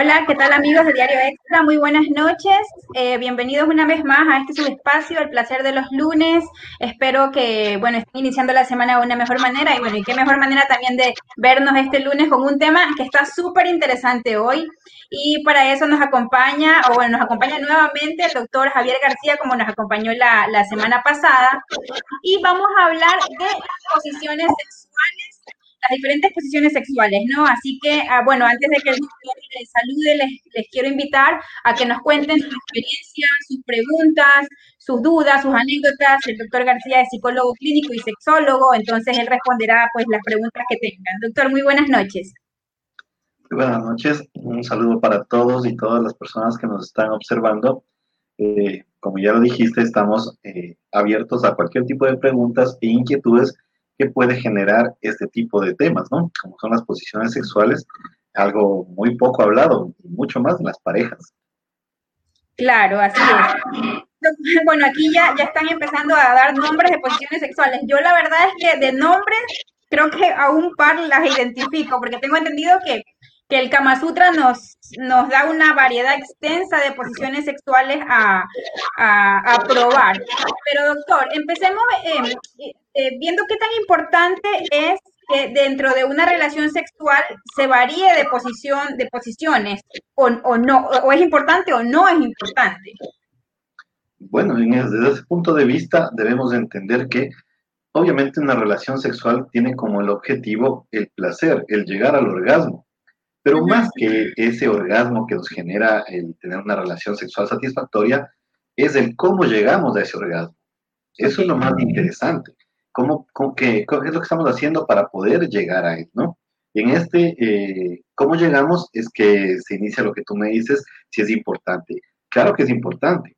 Hola, ¿qué tal amigos de Diario Extra? Muy buenas noches. Eh, bienvenidos una vez más a este subespacio, El placer de los lunes. Espero que, bueno, estén iniciando la semana de una mejor manera y bueno, y qué mejor manera también de vernos este lunes con un tema que está súper interesante hoy. Y para eso nos acompaña, o bueno, nos acompaña nuevamente el doctor Javier García, como nos acompañó la, la semana pasada. Y vamos a hablar de posiciones sexuales las diferentes posiciones sexuales, ¿no? Así que, ah, bueno, antes de que el doctor les salude, les, quiero invitar a que nos cuenten su experiencia, sus preguntas, sus dudas, sus anécdotas. El doctor García es psicólogo clínico y sexólogo, entonces él responderá pues las preguntas que tengan. Doctor, muy buenas noches. Buenas noches, un saludo para todos y todas las personas que nos están observando. Eh, como ya lo dijiste, estamos eh, abiertos a cualquier tipo de preguntas e inquietudes que puede generar este tipo de temas, ¿no? Como son las posiciones sexuales, algo muy poco hablado, mucho más en las parejas. Claro, así es. Bueno, aquí ya, ya están empezando a dar nombres de posiciones sexuales. Yo la verdad es que de nombres creo que a un par las identifico, porque tengo entendido que que el Kama Sutra nos, nos da una variedad extensa de posiciones sexuales a, probar. Pero doctor, empecemos em, eh, viendo qué tan importante es que dentro de una relación sexual se varíe de posición, de posiciones, o, o no, o es importante o no es importante. Bueno, desde ese punto de vista debemos entender que obviamente una relación sexual tiene como el objetivo el placer, el llegar al orgasmo. Pero más que ese orgasmo que nos genera el tener una relación sexual satisfactoria, es el cómo llegamos a ese orgasmo. Eso es lo más interesante. ¿Cómo, qué, es lo que estamos haciendo para poder llegar a él, no? Y en este, eh, ¿cómo llegamos? Es que se inicia lo que tú me dices, si es importante. Claro que es importante.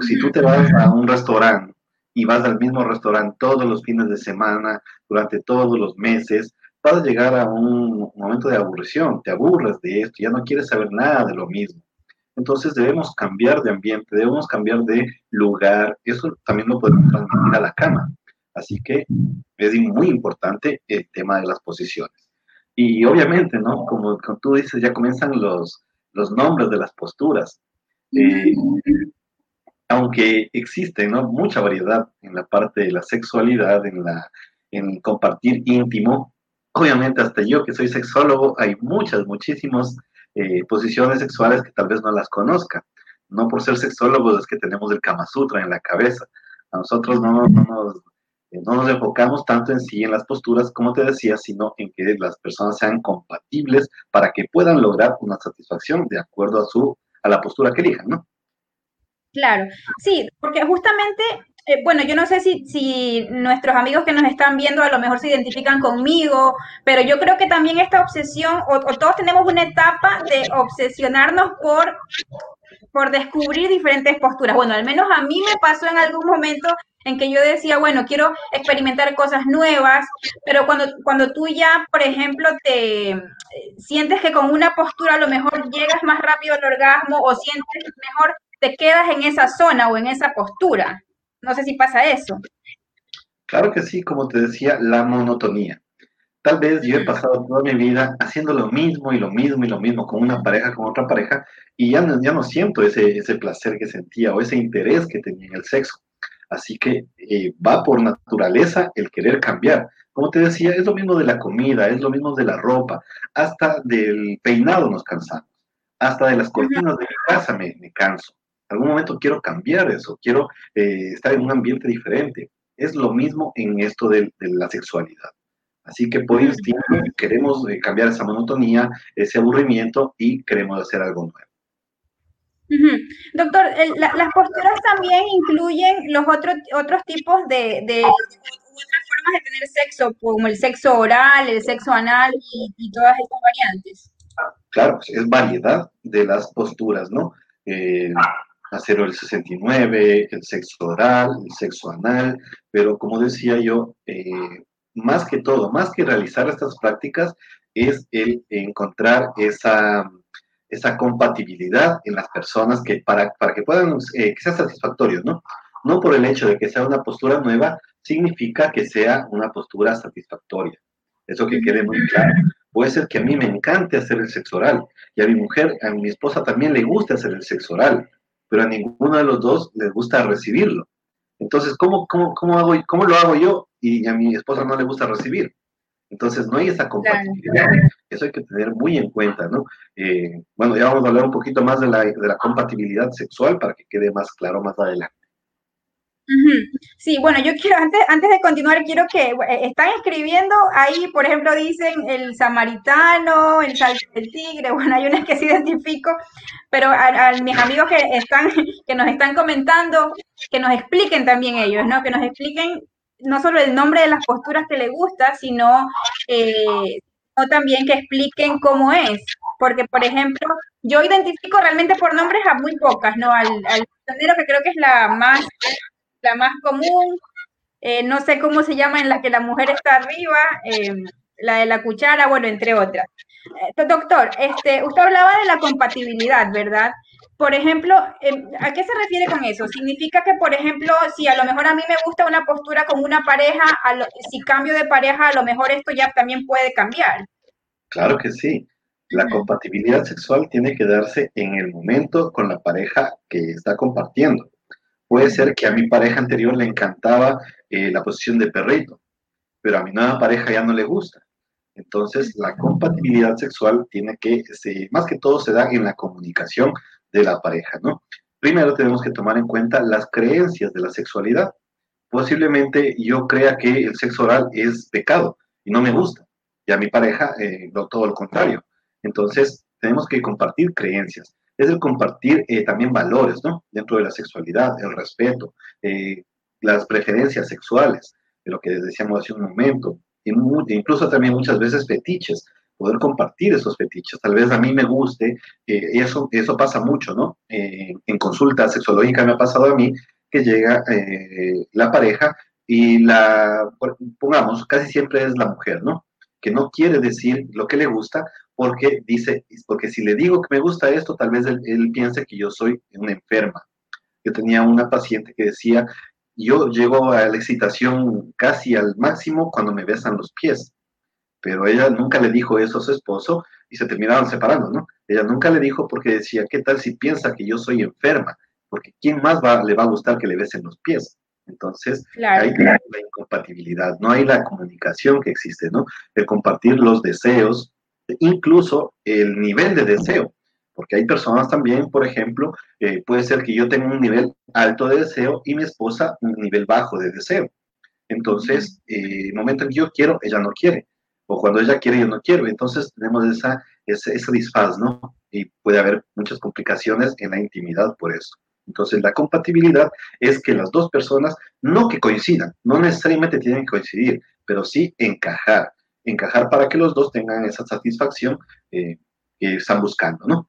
Si tú te vas a un restaurante y vas al mismo restaurante todos los fines de semana, durante todos los meses, vas a llegar a un momento de aburrición, te aburres de esto, ya no quieres saber nada de lo mismo. Entonces debemos cambiar de ambiente, debemos cambiar de lugar, eso también lo podemos transmitir a la cama. Así que es muy importante el tema de las posiciones. Y obviamente, ¿no? Como, tú dices, ya comienzan los, los nombres de las posturas. Eh, aunque existe ¿no? mucha variedad en la parte de la sexualidad, en, la, en compartir íntimo, obviamente hasta yo que soy sexólogo, hay muchas, muchísimas eh, posiciones sexuales que tal vez no las conozca. No por ser sexólogos es que tenemos el Kama Sutra en la cabeza. A nosotros no, nos, eh, no nos enfocamos tanto en sí, en las posturas, como te decía, sino en que las personas sean compatibles para que puedan lograr una satisfacción de acuerdo a, su, a la postura que elijan, ¿no? Claro, sí, porque justamente eh, bueno, yo no sé si, nuestros amigos que nos están viendo a lo mejor se identifican conmigo, pero yo creo que también esta obsesión, o, todos tenemos una etapa de obsesionarnos por, por descubrir diferentes posturas. Bueno, al menos a mí me pasó en algún momento en que yo decía, bueno, quiero experimentar cosas nuevas, pero cuando, cuando tú ya, por ejemplo, te sientes que con una postura a lo mejor llegas más rápido al orgasmo o sientes mejor, te quedas en esa zona o en esa postura. No sé si pasa eso. Claro que sí, como te decía, la monotonía. Tal vez yo he pasado toda mi vida haciendo lo mismo y lo mismo y lo mismo con una pareja, con otra pareja, y ya no, ya no siento ese, ese placer que sentía o ese interés que tenía en el sexo. Así que eh, va por naturaleza el querer cambiar. Como te decía, es lo mismo de la comida, es lo mismo de la ropa, hasta del peinado nos cansamos, hasta de las cortinas de mi casa me, me canso algún momento quiero cambiar eso, quiero eh, estar en un ambiente diferente. Es lo mismo en esto de, la sexualidad. Así que por instinto queremos eh, cambiar esa monotonía, ese aburrimiento y queremos hacer algo nuevo. Doctor, las posturas también incluyen los otros otros tipos de, de, otras formas de tener sexo, como el sexo oral, el sexo anal y, todas estas variantes. Claro, es variedad de las posturas, ¿no? Eh, acero el 69, el sexo oral, el sexo anal, pero como decía yo, eh, más que todo, más que realizar estas prácticas, es el encontrar esa, esa compatibilidad en las personas que para, para que puedan, eh, que sea satisfactorio, ¿no? No por el hecho de que sea una postura nueva, significa que sea una postura satisfactoria. Eso que quede muy claro. Puede ser que a mí me encante hacer el sexo oral y a mi mujer, a mi esposa también le gusta hacer el sexo oral, pero a ninguno de los dos les gusta recibirlo. Entonces, ¿cómo, cómo, cómo, hago, cómo lo hago yo y a mi esposa no le gusta recibir? Entonces, no hay esa compatibilidad. Eso hay que tener muy en cuenta, ¿no? Eh, bueno, ya vamos a hablar un poquito más de la, de la compatibilidad sexual para que quede más claro más adelante. Sí, bueno, yo quiero, antes, antes de continuar, quiero que eh, están escribiendo ahí, por ejemplo, dicen el samaritano, el del tigre, bueno, hay unas que sí identifico, pero a, mis amigos que están, que nos están comentando, que nos expliquen también ellos, ¿no? Que nos expliquen no solo el nombre de las posturas que les gusta, sino eh, también que expliquen cómo es. Porque, por ejemplo, yo identifico realmente por nombres a muy pocas, ¿no? Al, al que creo que es la más la más común, eh, no sé cómo se llama en la que la mujer está arriba, eh, la de la cuchara, bueno, entre otras. Eh, doctor, este, usted hablaba de la compatibilidad, ¿verdad? Por ejemplo, ¿a qué se refiere con eso? ¿Significa que, por ejemplo, si a lo mejor a mí me gusta una postura con una pareja, si cambio de pareja, a lo mejor esto ya también puede cambiar? Claro que sí. La compatibilidad sexual tiene que darse en el momento con la pareja que está compartiendo. Puede ser que a mi pareja anterior le encantaba eh, la posición de perrito, pero a mi nueva pareja ya no le gusta. Entonces, la compatibilidad sexual tiene que, más que todo, se da en la comunicación de la pareja, ¿no? Primero tenemos que tomar en cuenta las creencias de la sexualidad. Posiblemente yo crea que el sexo oral es pecado y no me gusta, y a mi pareja eh, todo lo contrario. Entonces, tenemos que compartir creencias es el compartir eh, también valores, ¿no? Dentro de la sexualidad, el respeto, eh, las preferencias sexuales, de lo que decíamos hace un momento, y incluso también muchas veces fetiches, poder compartir esos fetiches. Tal vez a mí me guste, eh, eso, eso pasa mucho, ¿no? en consulta sexológica me ha pasado a mí que llega la pareja y la, pongamos, casi siempre es la mujer, ¿no? Que no quiere decir lo que le gusta porque dice, porque si le digo que me gusta esto, tal vez él, piense que yo soy una enferma. Yo tenía una paciente que decía, yo llego a la excitación casi al máximo cuando me besan los pies, pero ella nunca le dijo eso a su esposo y se terminaron separando, ¿no? Ella nunca le dijo porque decía, ¿qué tal si piensa que yo soy enferma? Porque ¿quién más va, le va a gustar que le besen los pies? Entonces, hay la incompatibilidad, no hay la comunicación que existe, ¿no? El compartir los deseos, incluso el nivel de deseo, porque hay personas también, por ejemplo, eh, puede ser que yo tenga un nivel alto de deseo y mi esposa un nivel bajo de deseo. Entonces, eh, el momento en que yo quiero, ella no quiere, o cuando ella quiere, yo no quiero. Entonces, tenemos esa, ese, ese disfaz, ¿no? Y puede haber muchas complicaciones en la intimidad por eso. Entonces, la compatibilidad es que las dos personas no que coincidan, no necesariamente tienen que coincidir, pero sí encajar encajar para que los dos tengan esa satisfacción eh, que están buscando, ¿no?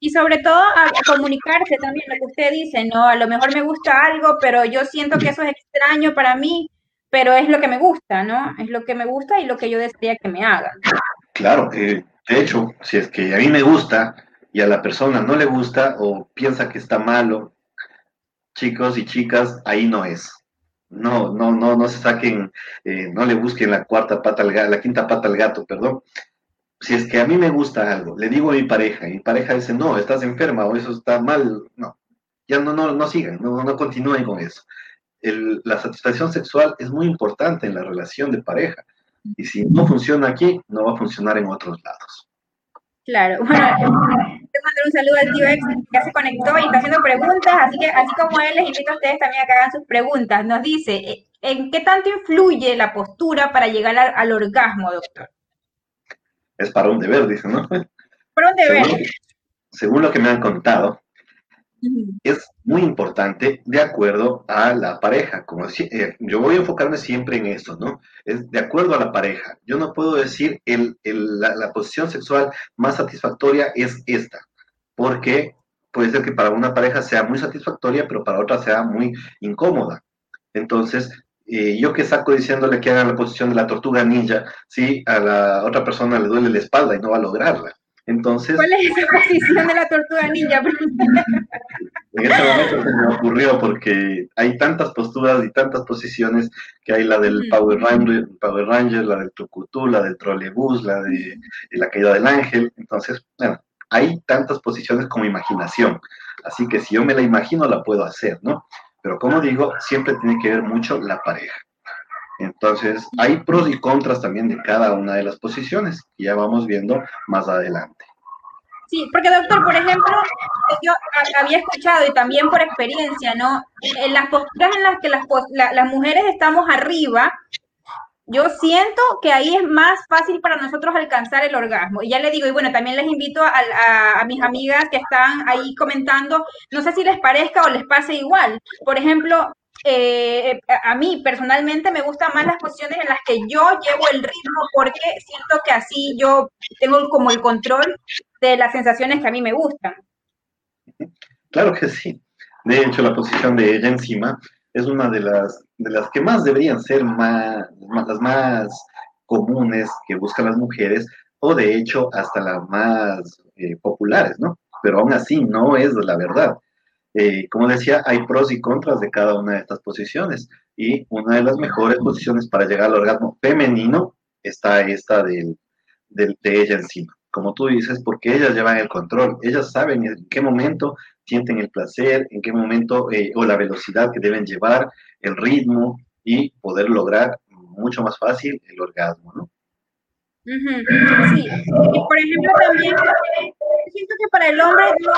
Y sobre todo a comunicarse también lo que usted dice, ¿no? A lo mejor me gusta algo, pero yo siento que eso es extraño para mí, pero es lo que me gusta, ¿no? Es lo que me gusta y lo que yo desearía que me hagan. Claro, eh, de hecho, si es que a mí me gusta y a la persona no le gusta o piensa que está malo, chicos y chicas, ahí no es. No, no, no, no se saquen, eh, no le busquen la cuarta pata al gato, la quinta pata al gato, perdón. Si es que a mí me gusta algo, le digo a mi pareja, y mi pareja dice, no, estás enferma o eso está mal, no, ya no, no, no sigan, no, no continúen con eso. la satisfacción sexual es muy importante en la relación de pareja, y si no funciona aquí, no va a funcionar en otros lados. Claro, bueno, mando un saludo al tío Ex que ya se conectó y está haciendo preguntas, así que así como él, les invito a ustedes también a que hagan sus preguntas. Nos dice, eh, ¿en qué tanto influye la postura para llegar al, orgasmo, doctor? Es para un deber, dice, ¿no? Para un deber. según lo que me han contado, es muy importante de acuerdo a la pareja. Como eh, yo voy a enfocarme siempre en eso, ¿no? Es de acuerdo a la pareja. Yo no puedo decir el, la, posición sexual más satisfactoria es esta, porque puede ser que para una pareja sea muy satisfactoria, pero para otra sea muy incómoda. Entonces, eh, yo que saco diciéndole que haga la posición de la tortuga ninja, si a la otra persona le duele la espalda y no va a lograrla. Entonces, ¿Cuál es esa posición de la tortuga ninja? en este momento se me ocurrió porque hay tantas posturas y tantas posiciones que hay la del Power Ranger, Power Ranger la del Tucutú, la del trolebús, la de la caída del ángel. Entonces, bueno, hay tantas posiciones como imaginación. Así que si yo me la imagino, la puedo hacer, ¿no? Pero como digo, siempre tiene que ver mucho la pareja. Entonces, hay pros y contras también de cada una de las posiciones, y ya vamos viendo más adelante. Sí, porque doctor, por ejemplo, yo había escuchado y también por experiencia, ¿no? En las posturas en las que las, las mujeres estamos arriba, yo siento que ahí es más fácil para nosotros alcanzar el orgasmo. Y ya le digo, y bueno, también les invito a, mis amigas que están ahí comentando, no sé si les parezca o les pase igual. Por ejemplo, eh, a mí personalmente me gustan más las posiciones en las que yo llevo el ritmo porque siento que así yo tengo como el control de las sensaciones que a mí me gustan. Claro que sí. De hecho, la posición de ella encima es una de las, de las que más deberían ser más, las más comunes que buscan las mujeres, o de hecho hasta las más eh, populares, ¿no? Pero aún así no es la verdad. Eh, como decía, hay pros y contras de cada una de estas posiciones, y una de las mejores posiciones para llegar al orgasmo femenino está esta del, del, de ella encima. Como tú dices, porque ellas llevan el control, ellas saben en qué momento sienten el placer, en qué momento, eh, o la velocidad que deben llevar, el ritmo y poder lograr mucho más fácil el orgasmo, ¿no? Sí, y por ejemplo también siento que para el hombre no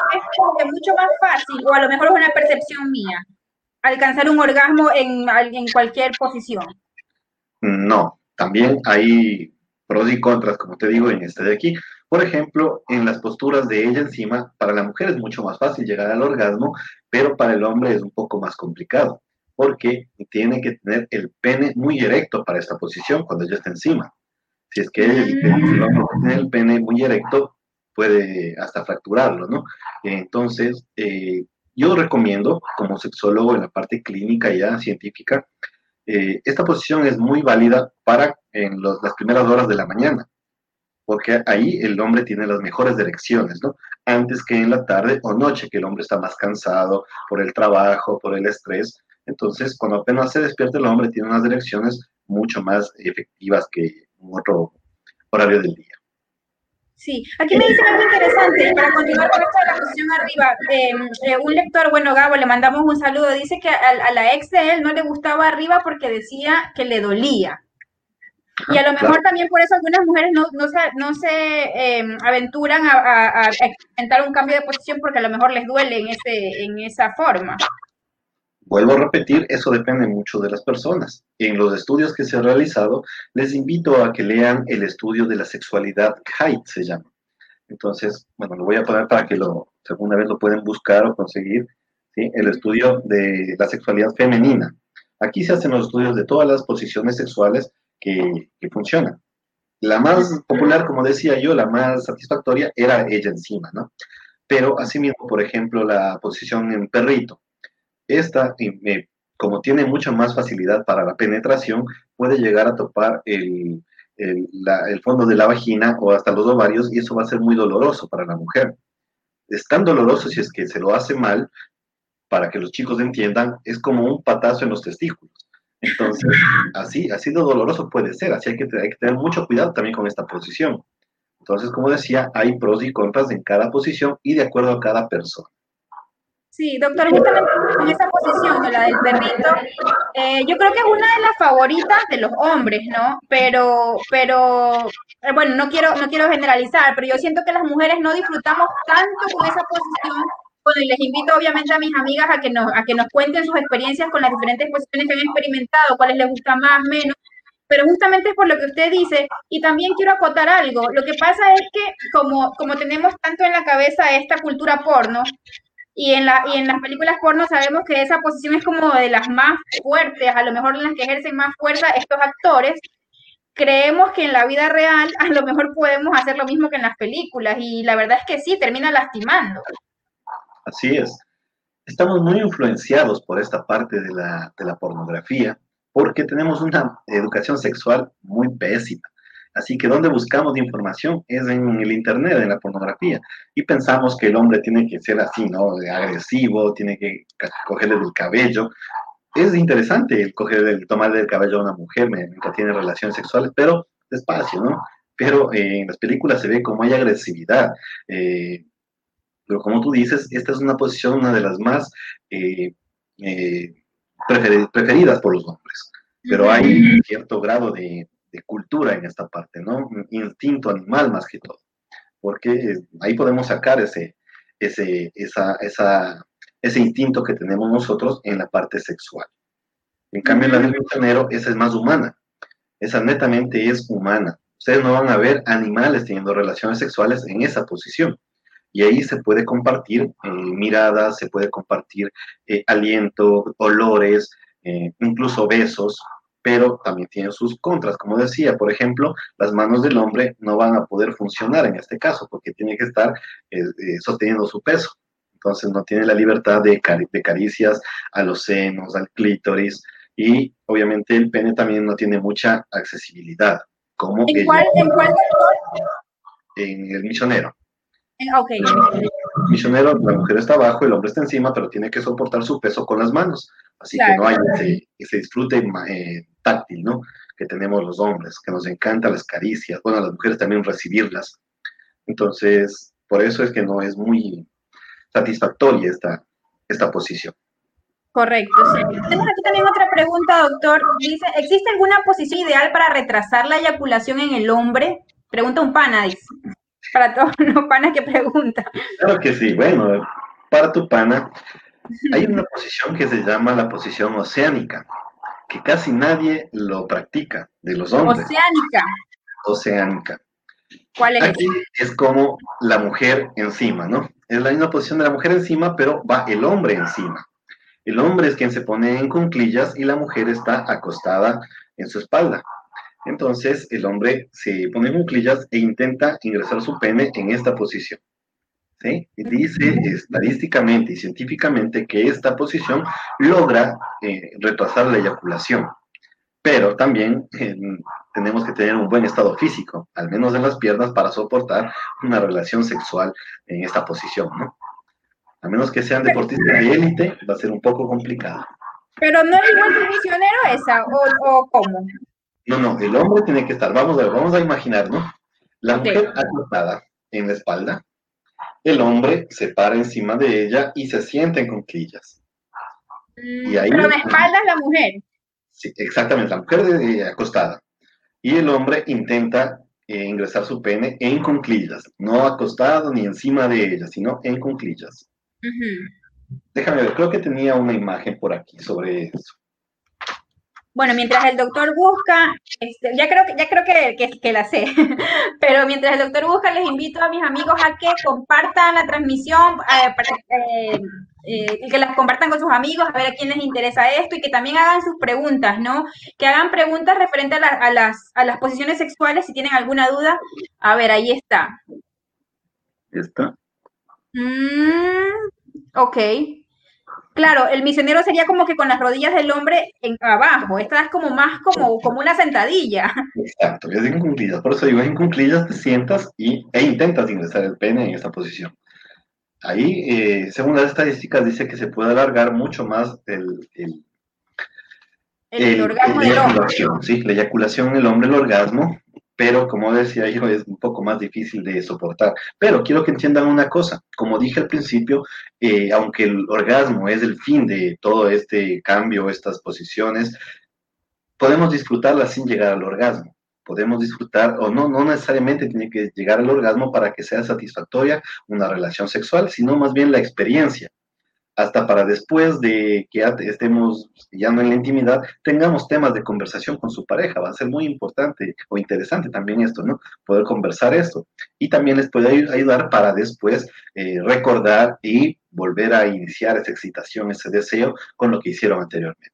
es mucho más fácil, o a lo mejor es una percepción mía, alcanzar un orgasmo en, en cualquier posición. No, también hay pros y contras, como te digo, en este de aquí. Por ejemplo, en las posturas de ella encima, para la mujer es mucho más fácil llegar al orgasmo, pero para el hombre es un poco más complicado, porque tiene que tener el pene muy erecto para esta posición cuando ella está encima. Si es que el, tiene el pene muy erecto, puede hasta fracturarlo, ¿no? Entonces, eh, yo recomiendo, como sexólogo en la parte clínica ya científica, eh, esta posición es muy válida para en las primeras horas de la mañana porque ahí el hombre tiene las mejores direcciones, ¿no? Antes que en la tarde o noche, que el hombre está más cansado por el trabajo, por el estrés. Entonces, cuando apenas se despierta, el hombre tiene unas direcciones mucho más efectivas que en otro horario del día. Sí, aquí me dicen algo interesante, para continuar con esto de la posición arriba, eh, un lector, bueno, Gabo, le mandamos un saludo, dice que a, a, la ex de él no le gustaba arriba porque decía que le dolía. Y a lo mejor también por eso algunas mujeres no, no se, no se em, aventuran a, a, experimentar un cambio de posición porque a lo mejor les duele en, ese, en esa forma. Vuelvo a repetir, eso depende mucho de las personas. En los estudios que se han realizado, les invito a que lean el estudio de la sexualidad Kite, se llama. Entonces, bueno, lo voy a poner para que lo, segunda vez lo pueden buscar o conseguir, ¿sí? el estudio de la sexualidad femenina. Aquí se hacen los estudios de todas las posiciones sexuales que, funciona. La más popular, como decía yo, la más satisfactoria era ella encima, ¿no? Pero asimismo, por ejemplo, la posición en perrito. Esta, como tiene mucha más facilidad para la penetración, puede llegar a topar el, el, el, fondo de la vagina o hasta los ovarios y eso va a ser muy doloroso para la mujer. Es tan doloroso si es que se lo hace mal, para que los chicos entiendan, es como un patazo en los testículos. Entonces, así, así de doloroso puede ser, así hay que, hay que tener mucho cuidado también con esta posición. Entonces, como decía, hay pros y contras en cada posición y de acuerdo a cada persona. Sí, doctor, justamente en esa posición, la del perrito, eh, yo creo que es una de las favoritas de los hombres, ¿no? Pero, pero, eh, bueno, no quiero, no quiero generalizar, pero yo siento que las mujeres no disfrutamos tanto con esa posición bueno, y les invito obviamente a mis amigas a que, nos, a que nos cuenten sus experiencias con las diferentes posiciones que han experimentado, cuáles les gusta más, menos, pero justamente es por lo que usted dice, y también quiero acotar algo, lo que pasa es que como, como tenemos tanto en la cabeza esta cultura porno, y en, la, y en las películas porno sabemos que esa posición es como de las más fuertes, a lo mejor en las que ejercen más fuerza estos actores, creemos que en la vida real a lo mejor podemos hacer lo mismo que en las películas, y la verdad es que sí, termina lastimando. Así es. Estamos muy influenciados por esta parte de la, de la pornografía porque tenemos una educación sexual muy pésima. Así que donde buscamos información es en el Internet, en la pornografía. Y pensamos que el hombre tiene que ser así, ¿no? Agresivo, tiene que cogerle del cabello. Es interesante el, coger, el tomarle el cabello a una mujer mientras tiene relaciones sexuales, pero despacio, ¿no? Pero eh, en las películas se ve como hay agresividad. Eh, pero como tú dices, esta es una posición, una de las más eh, preferidas por los hombres. Pero hay cierto grado de, cultura en esta parte, ¿no? Instinto animal más que todo. Porque ahí podemos sacar ese, ese, esa, esa, ese instinto que tenemos nosotros en la parte sexual. En cambio, la del misionero, esa es más humana. Esa netamente es humana. Ustedes no van a ver animales teniendo relaciones sexuales en esa posición. Y ahí se puede compartir eh, miradas, se puede compartir eh, aliento, olores, eh, incluso besos, pero también tiene sus contras. Como decía, por ejemplo, las manos del hombre no van a poder funcionar en este caso porque tiene que estar sosteniendo su peso. Entonces no tiene la libertad de, de caricias a los senos, al clítoris y obviamente el pene también no tiene mucha accesibilidad. Como ¿En, cuál, ¿En cuál En el misionero. Ok. Misionero, la mujer está abajo, el hombre está encima, pero tiene que soportar su peso con las manos. Así que no hay ese, disfrute eh, táctil, ¿no? Que tenemos los hombres, que nos encantan las caricias, bueno, a las mujeres también recibirlas. Entonces, por eso es que no es muy satisfactoria esta, esta posición. Correcto. Tenemos aquí también otra pregunta, doctor. Dice, ¿existe alguna posición ideal para retrasar la eyaculación en el hombre? Pregunta un pana, dice para todos los panas que preguntan. Claro que sí, bueno, para tu pana, hay una posición que se llama la posición oceánica, que casi nadie lo practica de los hombres. Oceánica. Oceánica. ¿Cuál es? Aquí es como la mujer encima, ¿no? Es la misma posición de la mujer encima, pero va el hombre encima. El hombre es quien se pone en cunclillas y la mujer está acostada en su espalda. Entonces el hombre se pone en cuclillas e intenta ingresar su pene en esta posición. ¿sí? Dice estadísticamente y científicamente que esta posición logra eh, retrasar la eyaculación, pero también eh, tenemos que tener un buen estado físico, al menos en las piernas, para soportar una relación sexual en esta posición, ¿no? A menos que sean deportistas de élite, va a ser un poco complicado. Pero no es igual que misionero esa, o cómo. No, no, el hombre tiene que estar, vamos a ver, vamos a imaginar, ¿no? La mujer acostada en la espalda, el hombre se para encima de ella y se sienta en conquillas. y ahí, pero de espaldas la mujer. Sí, exactamente, la mujer acostada. Y el hombre intenta eh, ingresar su pene en conclillas, no acostado ni encima de ella, sino en conclillas. Déjame ver, creo que tenía una imagen por aquí sobre eso. Bueno, mientras el doctor busca, este, ya creo, que, ya creo que, que, la sé, pero mientras el doctor busca, les invito a mis amigos a que compartan la transmisión, eh, para, eh, eh, que las compartan con sus amigos, a ver a quién les interesa esto y que también hagan sus preguntas, ¿no? Que hagan preguntas referentes a, las, a las posiciones sexuales, si tienen alguna duda. A ver, ahí está. ¿Está? Mm, ok. Claro, el misionero sería como que con las rodillas del hombre en abajo. Esta es como más como, como una sentadilla. Exacto, es en cunclillas. Por eso digo, en cunclillas te sientas y, e intentas ingresar el pene en esta posición. Ahí, eh, según las estadísticas, dice que se puede alargar mucho más el, el, el, orgasmo del hombre. Sí, la eyaculación en el hombre, el orgasmo, pero como decía yo, es un poco más difícil de soportar. Pero quiero que entiendan una cosa, como dije al principio, eh, aunque el orgasmo es el fin de todo este cambio, estas posiciones, podemos disfrutarla sin llegar al orgasmo. Podemos disfrutar, o no, no necesariamente tiene que llegar al orgasmo para que sea satisfactoria una relación sexual, sino más bien la experiencia hasta para después de que estemos ya en la intimidad, tengamos temas de conversación con su pareja. Va a ser muy importante o interesante también esto, ¿no? Poder conversar esto. Y también les puede ayudar para después eh, recordar y volver a iniciar esa excitación, ese deseo con lo que hicieron anteriormente.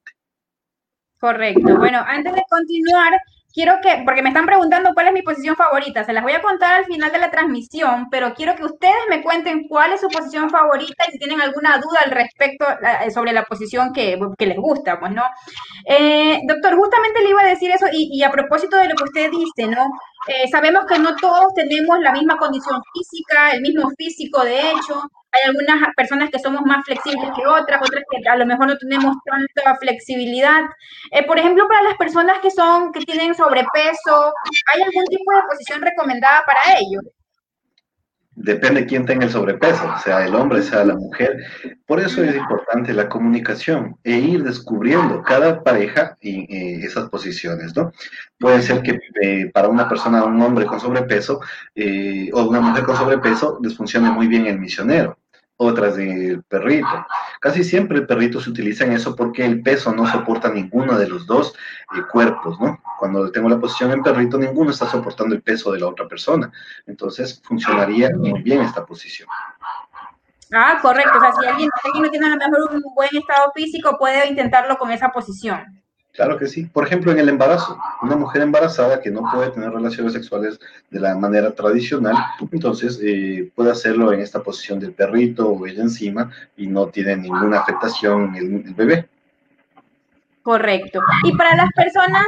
Correcto. Bueno, antes de continuar, quiero que, porque me están preguntando cuál es mi posición favorita, se las voy a contar al final de la transmisión, pero quiero que ustedes me cuenten cuál es su posición favorita y si tienen alguna duda al respecto eh, sobre la posición que, les gusta, pues, ¿no? Eh, doctor, justamente le iba a decir eso y, a propósito de lo que usted dice, ¿no? Eh, sabemos que no todos tenemos la misma condición física, el mismo físico, de hecho, hay algunas personas que somos más flexibles que otras, otras que a lo mejor no tenemos tanta flexibilidad. Eh, por ejemplo, para las personas que son, que tienen sobrepeso, ¿hay algún tipo de posición recomendada para ellos? Depende de quién tenga el sobrepeso, sea el hombre, sea la mujer. Por eso es importante la comunicación e ir descubriendo cada pareja y eh, esas posiciones, ¿no? Puede ser que eh, para una persona, un hombre con sobrepeso o una mujer con sobrepeso les funcione muy bien el misionero otras del perrito. Casi siempre el perrito se utiliza en eso porque el peso no soporta ninguno de los dos eh, cuerpos, ¿no? Cuando tengo la posición en perrito, ninguno está soportando el peso de la otra persona. Entonces, funcionaría muy bien esta posición. Ah, correcto. O sea, si alguien, alguien no tiene a lo mejor un buen estado físico, puede intentarlo con esa posición. Claro que sí. Por ejemplo, en el embarazo, una mujer embarazada que no puede tener relaciones sexuales de la manera tradicional, entonces eh, puede hacerlo en esta posición del perrito o ella encima y no tiene ninguna afectación en el, bebé. Correcto. Y para las personas,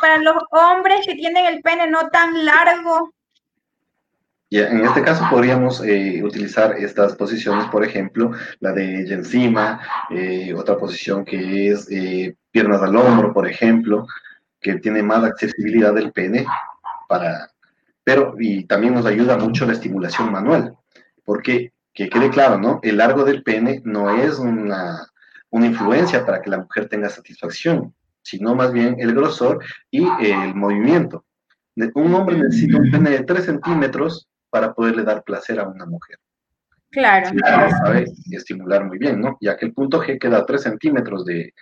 para los hombres que tienen el pene no tan largo, y en este caso podríamos eh, utilizar estas posiciones, por ejemplo, la de encima, eh, otra posición que es eh, piernas al hombro, por ejemplo, que tiene más accesibilidad del pene para, pero y también nos ayuda mucho la estimulación manual, porque que quede claro, ¿no? El largo del pene no es una, una influencia para que la mujer tenga satisfacción, sino más bien el grosor y el movimiento. Un hombre necesita un pene de 3 centímetros para poderle dar placer a una mujer. Claro. sabe estimular muy bien, ¿no? Ya que el punto G queda a 3 centímetros de,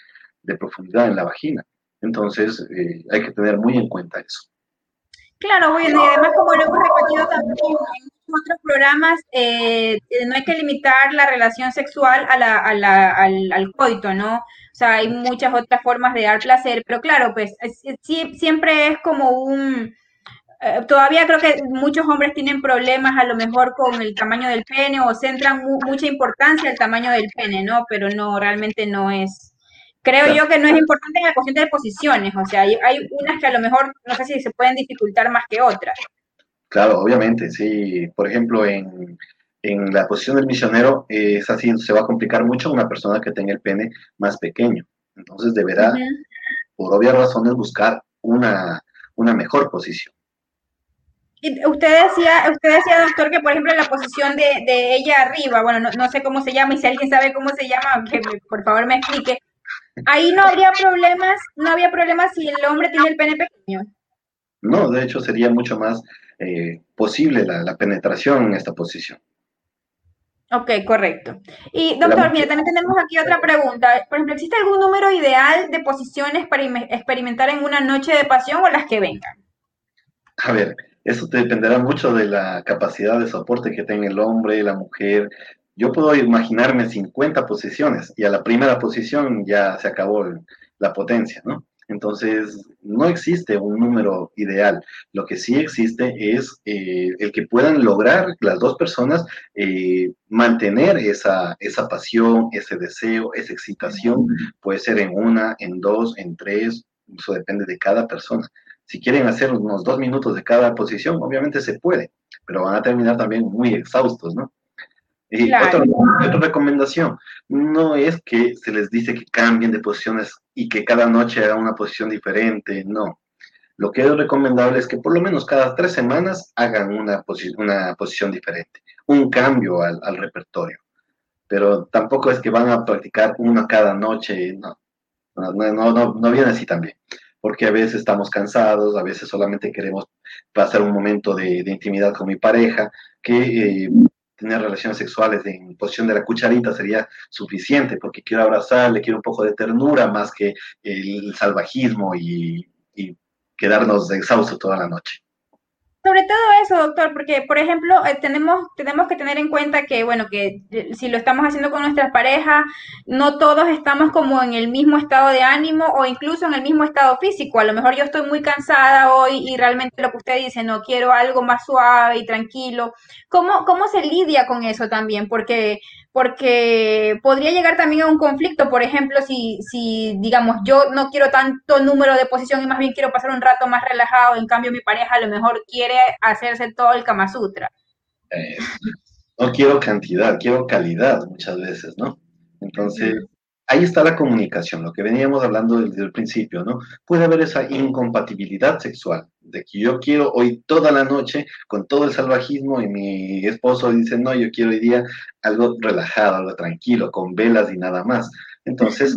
profundidad en la vagina. Entonces, eh, hay que tener muy en cuenta eso. Claro, bueno, y además como lo hemos repetido también en otros programas, eh, no hay que limitar la relación sexual a la, al, al, coito, ¿no? O sea, hay muchas otras formas de dar placer, pero claro, pues siempre es como un, eh, todavía creo que muchos hombres tienen problemas a lo mejor con el tamaño del pene o centran mucha importancia al tamaño del pene, ¿no? Pero no, realmente no es. Creo yo que no es importante en la cuestión de posiciones, o sea, hay, unas que a lo mejor no sé si se pueden dificultar más que otras. Claro, obviamente, sí. Por ejemplo, en, la posición del misionero es así, se va a complicar mucho una persona que tenga el pene más pequeño. Entonces deberá, por obvias razones, buscar una, una mejor posición usted decía, usted decía, doctor, que por ejemplo la posición de, ella arriba, bueno, no, sé cómo se llama, y si alguien sabe cómo se llama, que por favor me explique. Ahí no habría problemas, no había problemas si el hombre tiene el pene pequeño. No, de hecho sería mucho más eh, posible la, penetración en esta posición. Ok, correcto. Y doctor, mire, también tenemos aquí otra pregunta. Por ejemplo, ¿existe algún número ideal de posiciones para experimentar en una noche de pasión o las que vengan? A ver, eso dependerá mucho de la capacidad de soporte que tenga el hombre, la mujer. Yo puedo imaginarme 50 posiciones y a la primera posición ya se acabó la potencia, ¿no? Entonces, no existe un número ideal. Lo que sí existe es eh, el que puedan lograr las dos personas eh, mantener esa, esa pasión, ese deseo, esa excitación. Puede ser en una, en dos, en tres, eso depende de cada persona. Si quieren hacer unos dos minutos de cada posición, obviamente se puede, pero van a terminar también muy exhaustos, ¿no? Y otra, recomendación, no es que se les dice que cambien de posiciones y que cada noche hagan una posición diferente, no. Lo que es recomendable es que por lo menos cada tres semanas hagan una, una posición diferente, un cambio al, al, repertorio. Pero tampoco es que van a practicar una cada noche, no, no, no, no, no viene así también porque a veces estamos cansados, a veces solamente queremos pasar un momento de, intimidad con mi pareja, que eh, tener relaciones sexuales en posición de la cucharita sería suficiente, porque quiero abrazarle, quiero un poco de ternura más que el salvajismo y, quedarnos exhaustos toda la noche. Sobre todo eso, doctor, porque, por ejemplo, eh, tenemos, tenemos que tener en cuenta que, bueno, que eh, si lo estamos haciendo con nuestras parejas, no todos estamos como en el mismo estado de ánimo o incluso en el mismo estado físico. A lo mejor yo estoy muy cansada hoy y realmente lo que usted dice, no quiero algo más suave y tranquilo. ¿Cómo, cómo se lidia con eso también? Porque porque podría llegar también a un conflicto, por ejemplo, si, si, digamos, yo no quiero tanto número de posición y más bien quiero pasar un rato más relajado, en cambio mi pareja a lo mejor quiere hacerse todo el Kama Sutra. Eh, no quiero cantidad, quiero calidad muchas veces, ¿no? Entonces, ahí está la comunicación, lo que veníamos hablando desde el principio, ¿no? Puede haber esa incompatibilidad sexual, de que yo quiero hoy toda la noche con todo el salvajismo y mi esposo dice, no, yo quiero hoy día algo relajado, algo tranquilo, con velas y nada más. Entonces,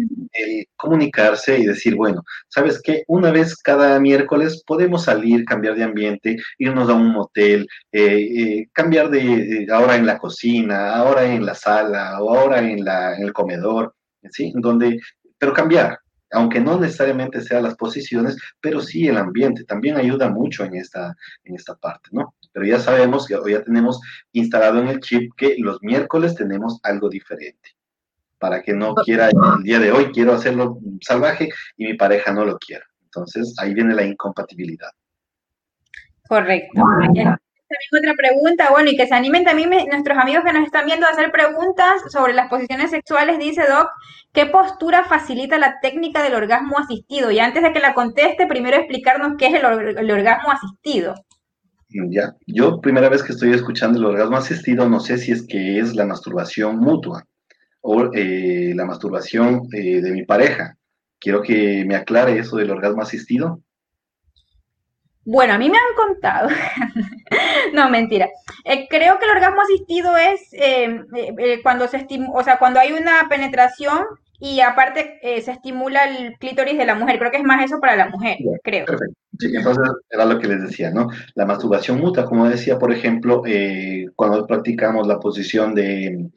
comunicarse y decir, bueno, ¿sabes qué? Una vez cada miércoles podemos salir, cambiar de ambiente, irnos a un motel, eh, eh, cambiar de ahora en la cocina, ahora en la sala o ahora en, la, en el comedor, ¿sí? Donde, pero cambiar, aunque no necesariamente sean las posiciones, pero sí el ambiente también ayuda mucho en esta, en esta parte, ¿no? Pero ya sabemos que ya tenemos instalado en el chip que los miércoles tenemos algo diferente. Para que no quiera el día de hoy, quiero hacerlo salvaje y mi pareja no lo quiera. Entonces ahí viene la incompatibilidad. Correcto también otra pregunta, bueno, y que se animen también nuestros amigos que nos están viendo a hacer preguntas sobre las posiciones sexuales, dice Doc, ¿qué postura facilita la técnica del orgasmo asistido? Y antes de que la conteste, primero explicarnos qué es el, orgasmo asistido. Ya, yo primera vez que estoy escuchando el orgasmo asistido, no sé si es que es la masturbación mutua o eh, la masturbación eh, de mi pareja. Quiero que me aclare eso del orgasmo asistido. Bueno, a mí me han contado. no, mentira. Eh, creo que el orgasmo asistido es eh, eh, cuando se o sea, cuando hay una penetración y aparte se estimula el clítoris de la mujer. Creo que es más eso para la mujer, creo. Perfecto. Sí, entonces era lo que les decía, ¿no? La masturbación mutua, como decía, por ejemplo, cuando practicamos la posición de,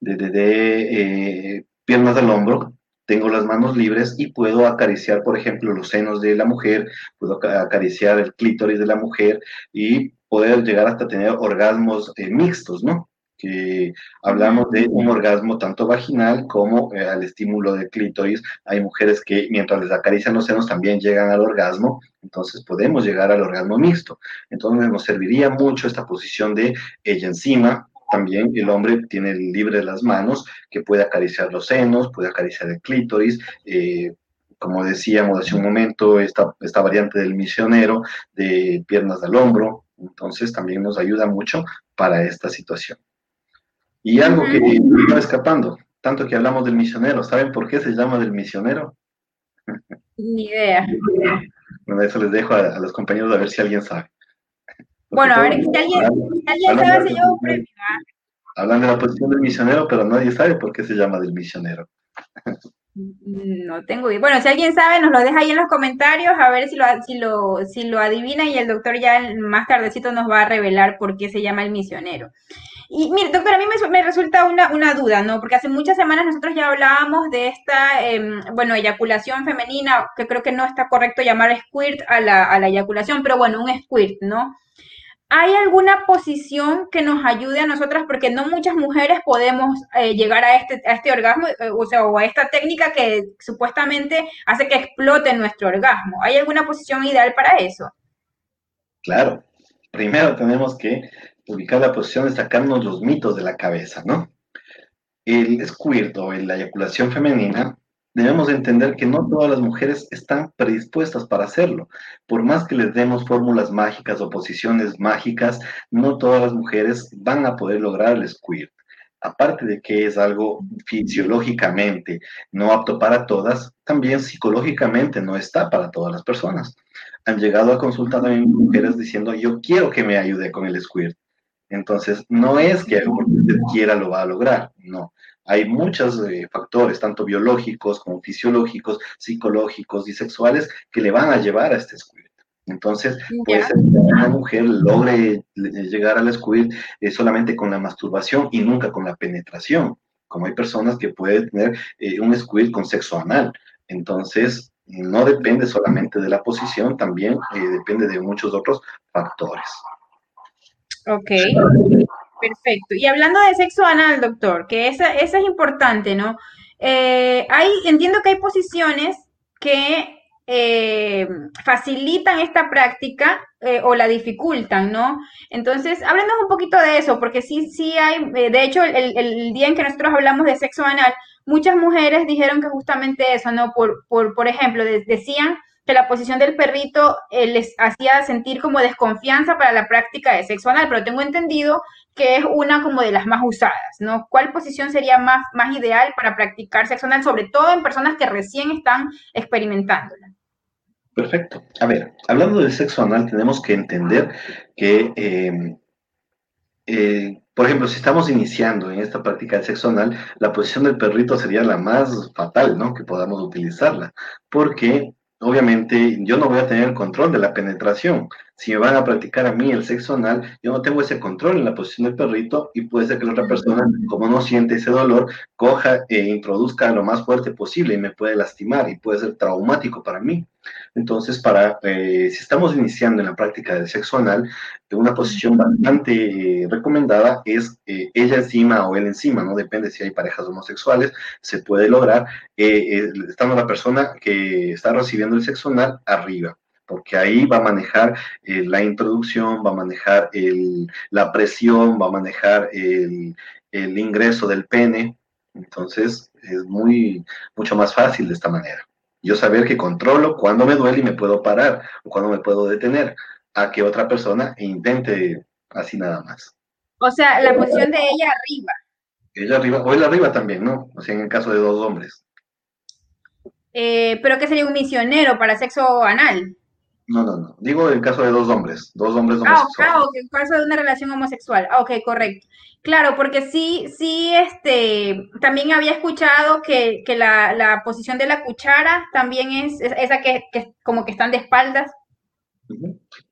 de, de piernas del hombro, tengo las manos libres y puedo acariciar, por ejemplo, los senos de la mujer, puedo acariciar el clítoris de la mujer y poder llegar hasta tener orgasmos eh, mixtos, ¿no? Que hablamos de un orgasmo tanto vaginal como eh, al estímulo del clítoris. Hay mujeres que mientras les acarician los senos también llegan al orgasmo, entonces podemos llegar al orgasmo mixto. Entonces nos serviría mucho esta posición de ella encima, también el hombre tiene libre las manos, que puede acariciar los senos, puede acariciar el clítoris, eh, como decíamos hace un momento, esta, esta variante del misionero de piernas al hombro, entonces también nos ayuda mucho para esta situación. Y algo que me iba escapando, tanto que hablamos del misionero, ¿saben por qué se llama del misionero? Ni idea. Bueno, eso les dejo a los compañeros a ver si alguien sabe. Bueno, a ver, si alguien, sabe, si yo un premio. Hablan de la posición del misionero, pero nadie sabe por qué se llama del misionero. No tengo idea. Bueno, si alguien sabe, nos lo deja ahí en los comentarios, a ver si lo, si lo, si lo adivina y el doctor ya más tardecito nos va a revelar por qué se llama el misionero. Y mire, doctor, a mí me, resulta una, una, duda, ¿no? Porque hace muchas semanas nosotros ya hablábamos de esta, em, bueno, eyaculación femenina, que creo que no está correcto llamar squirt a la, a la eyaculación, pero bueno, un squirt, ¿no? ¿Hay alguna posición que nos ayude a nosotras? Porque no muchas mujeres podemos eh, llegar a este, a este orgasmo, eh, o sea, o a esta técnica que supuestamente hace que explote nuestro orgasmo. ¿Hay alguna posición ideal para eso? Claro. Primero tenemos que ubicar la posición de sacarnos los mitos de la cabeza, ¿no? El squirt o la eyaculación femenina debemos entender que no todas las mujeres están predispuestas para hacerlo. Por más que les demos fórmulas mágicas o posiciones mágicas, no todas las mujeres van a poder lograr el squirt. Aparte de que es algo fisiológicamente no apto para todas, también psicológicamente no está para todas las personas. Han llegado a consultar también mujeres diciendo, yo quiero que me ayude con el squirt. Entonces, no es que porque usted quiera lo va a lograr, no hay muchos eh, factores, tanto biológicos como fisiológicos, psicológicos y sexuales, que le van a llevar a este squirt. Entonces, puede ser que una mujer logre llegar al squirt eh, solamente con la masturbación y nunca con la penetración, como hay personas que pueden tener eh, un squirt con sexo anal. Entonces, no depende solamente de la posición, también eh, depende de muchos otros factores. Ok, perfecto. Y hablando de sexo anal, doctor, que esa, es importante, ¿no? Eh, hay, entiendo que hay posiciones que eh, facilitan esta práctica o la dificultan, ¿no? Entonces, háblenos un poquito de eso, porque sí, sí hay, de hecho, el, día en que nosotros hablamos de sexo anal, muchas mujeres dijeron que justamente eso, ¿no? Por, por, por ejemplo, decían que la posición del perrito eh, les hacía sentir como desconfianza para la práctica de sexo anal, pero tengo entendido que es una como de las más usadas, ¿no? ¿Cuál posición sería más, más ideal para practicar sexo anal, sobre todo en personas que recién están experimentándola? Perfecto. A ver, hablando del sexo anal, tenemos que entender que eh, eh, por ejemplo, si estamos iniciando en esta práctica del sexo anal, la posición del perrito sería la más fatal, ¿no? Que podamos utilizarla, porque obviamente yo no voy a tener el control de la penetración. Si me van a practicar a mí el sexo anal, yo no tengo ese control en la posición del perrito y puede ser que la otra persona, como no siente ese dolor, coja e introduzca lo más fuerte posible y me puede lastimar y puede ser traumático para mí. Entonces, para, eh, si estamos iniciando en la práctica del sexo anal, una posición bastante eh, recomendada es eh, ella encima o él encima, ¿no? Depende si hay parejas homosexuales, se puede lograr estando la persona que está recibiendo el sexo anal arriba porque ahí va a manejar la introducción, va a manejar la presión, va a manejar el, el, ingreso del pene. Entonces es muy, mucho más fácil de esta manera. Yo saber que controlo cuándo me duele y me puedo parar o cuándo me puedo detener a que otra persona intente así nada más. O sea, la posición de ella arriba. Ella arriba, o él arriba también, ¿no? O sea, en el caso de dos hombres. Eh, pero que sería un misionero para sexo anal. No, no, no. Digo en caso de dos hombres, dos hombres ah, homosexuales. Ah, ok, en caso de una relación homosexual. Ah, ok, correcto. Claro, porque sí, sí, este, también había escuchado que, que la, la, posición de la cuchara también es, esa que, que, como que están de espaldas.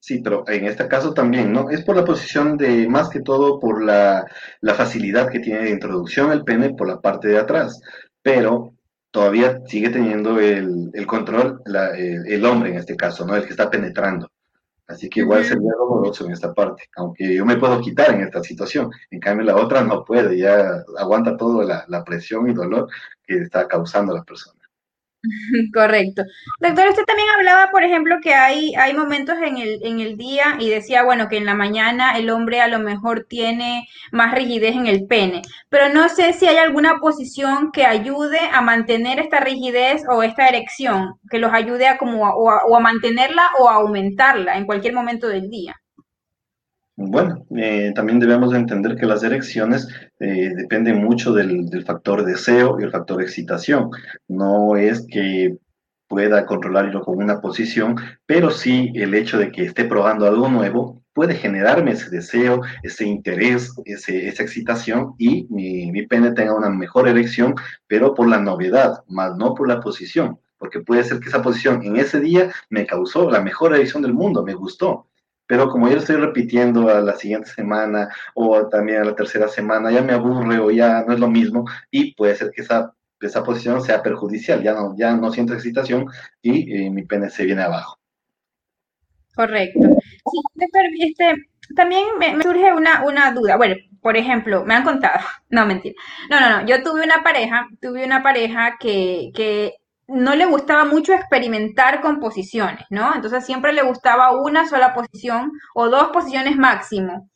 Sí, pero en este caso también, ¿no? Es por la posición de, más que todo por la, la facilidad que tiene de introducción el pene por la parte de atrás. Pero todavía sigue teniendo el, control el, hombre en este caso, ¿no? El que está penetrando. Así que igual sería doloroso en esta parte, aunque yo me puedo quitar en esta situación. En cambio, la otra no puede, ya aguanta toda la, la presión y dolor que está causando la persona. Correcto. Doctor, usted también hablaba, por ejemplo, que hay, hay momentos en el, en el día y decía, bueno, que en la mañana el hombre a lo mejor tiene más rigidez en el pene, pero no sé si hay alguna posición que ayude a mantener esta rigidez o esta erección, que los ayude a como o a mantenerla o a aumentarla en cualquier momento del día. Bueno, eh, también debemos entender que las erecciones eh, dependen mucho del, factor deseo y el factor excitación. No es que pueda controlarlo con una posición, pero sí el hecho de que esté probando algo nuevo puede generarme ese deseo, ese interés, esa excitación y mi, mi pene tenga una mejor erección, pero por la novedad, más no por la posición, porque puede ser que esa posición en ese día me causó la mejor erección del mundo, me gustó, pero como yo lo estoy repitiendo a la siguiente semana o también a la tercera semana, ya me aburre o ya no es lo mismo y puede ser que esa, esa posición sea perjudicial, ya no, ya no siento excitación y eh, mi pene se viene abajo. Correcto. Sí, este, también me, surge una, una duda. Bueno, por ejemplo, me han contado, no mentira. No, no, no, yo tuve una pareja, tuve una pareja que, que no le gustaba mucho experimentar con posiciones, ¿no? Entonces siempre le gustaba una sola posición o dos posiciones máximo.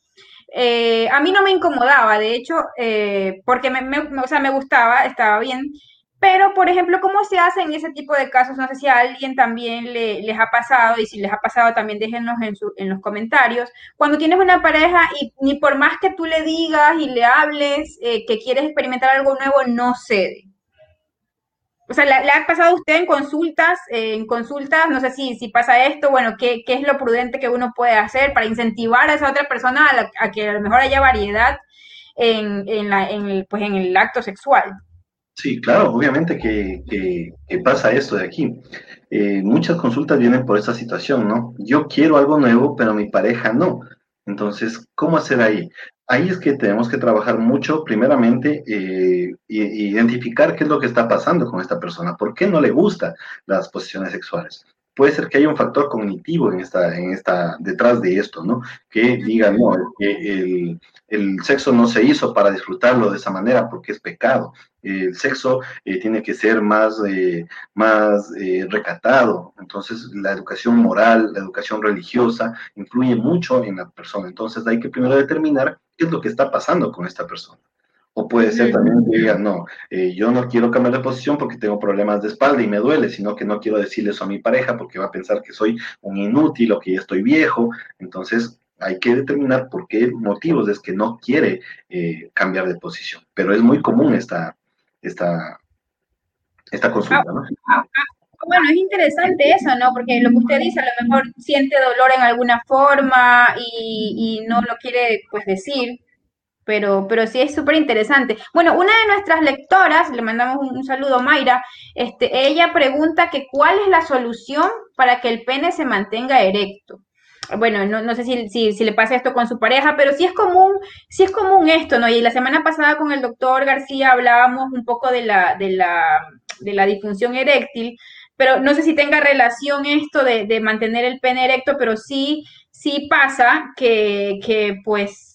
Eh, a mí no me incomodaba, de hecho, eh, porque me, o sea, me gustaba, estaba bien. Pero, por ejemplo, ¿cómo se hace en ese tipo de casos? No sé si a alguien también le, les ha pasado y si les ha pasado también déjenos en, en los comentarios. Cuando tienes una pareja y ni por más que tú le digas y le hables eh, que quieres experimentar algo nuevo, no cede. O sea, ¿le, ha pasado a usted en consultas? Eh, en consultas, no sé si, si pasa esto, bueno, ¿qué, ¿qué, es lo prudente que uno puede hacer para incentivar a esa otra persona a, que a lo mejor haya variedad en, en, la, en, el, pues en el acto sexual? Sí, claro, obviamente que, que, pasa esto de aquí. Eh, muchas consultas vienen por esta situación, ¿no? Yo quiero algo nuevo, pero mi pareja no. Entonces, ¿cómo hacer ahí? Ahí es que tenemos que trabajar mucho, primeramente, eh, identificar qué es lo que está pasando con esta persona, por qué no le gustan las posiciones sexuales puede ser que haya un factor cognitivo en esta, en esta, detrás de esto, ¿no? Que diga, no, que el, sexo no se hizo para disfrutarlo de esa manera porque es pecado. El sexo eh, tiene que ser más, eh, más eh, recatado. Entonces, la educación moral, la educación religiosa influye mucho en la persona. Entonces, hay que primero determinar qué es lo que está pasando con esta persona. O puede ser también que diga, no, eh, yo no quiero cambiar de posición porque tengo problemas de espalda y me duele, sino que no quiero decirle eso a mi pareja porque va a pensar que soy un inútil o que ya estoy viejo. Entonces, hay que determinar por qué motivos es que no quiere eh, cambiar de posición. Pero es muy común esta, esta, consulta, ¿no? Ah, bueno, es interesante eso, ¿no? Porque lo que usted dice, a lo mejor siente dolor en alguna forma y, no lo quiere, pues, decir pero, pero sí es súper interesante. Bueno, una de nuestras lectoras, le mandamos un, saludo a Mayra, este, ella pregunta que cuál es la solución para que el pene se mantenga erecto. Bueno, no, no sé si, si, le pasa esto con su pareja, pero sí es común, sí es común esto, ¿no? Y la semana pasada con el doctor García hablábamos un poco de la, de la, de la disfunción eréctil, pero no sé si tenga relación esto de, de mantener el pene erecto, pero sí, sí pasa que, que pues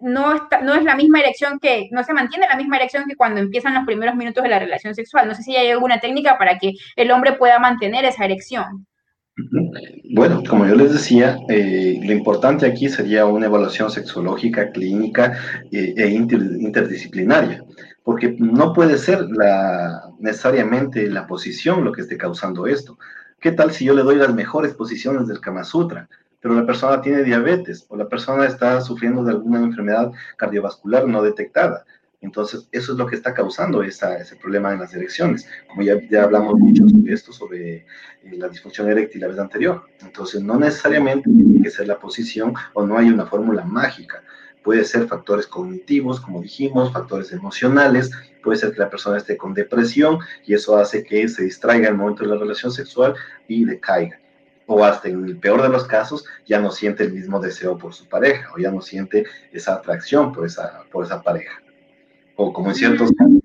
no, está, no es la misma erección que, no se mantiene la misma erección que cuando empiezan los primeros minutos de la relación sexual. No sé si hay alguna técnica para que el hombre pueda mantener esa erección. Bueno, como yo les decía, eh, lo importante aquí sería una evaluación sexológica, clínica eh, e interdisciplinaria, porque no puede ser la, necesariamente la posición lo que esté causando esto. ¿Qué tal si yo le doy las mejores posiciones del Kama Sutra? pero la persona tiene diabetes o la persona está sufriendo de alguna enfermedad cardiovascular no detectada. Entonces, eso es lo que está causando esa, ese problema en las erecciones. Como ya, hablamos mucho sobre esto, sobre eh, la disfunción eréctil la vez anterior. Entonces, no necesariamente tiene que ser la posición o no hay una fórmula mágica. Puede ser factores cognitivos, como dijimos, factores emocionales, puede ser que la persona esté con depresión y eso hace que se distraiga el momento de la relación sexual y decaiga o hasta en el peor de los casos ya no siente el mismo deseo por su pareja o ya no siente esa atracción por esa, por esa pareja. O como en ciertos casos,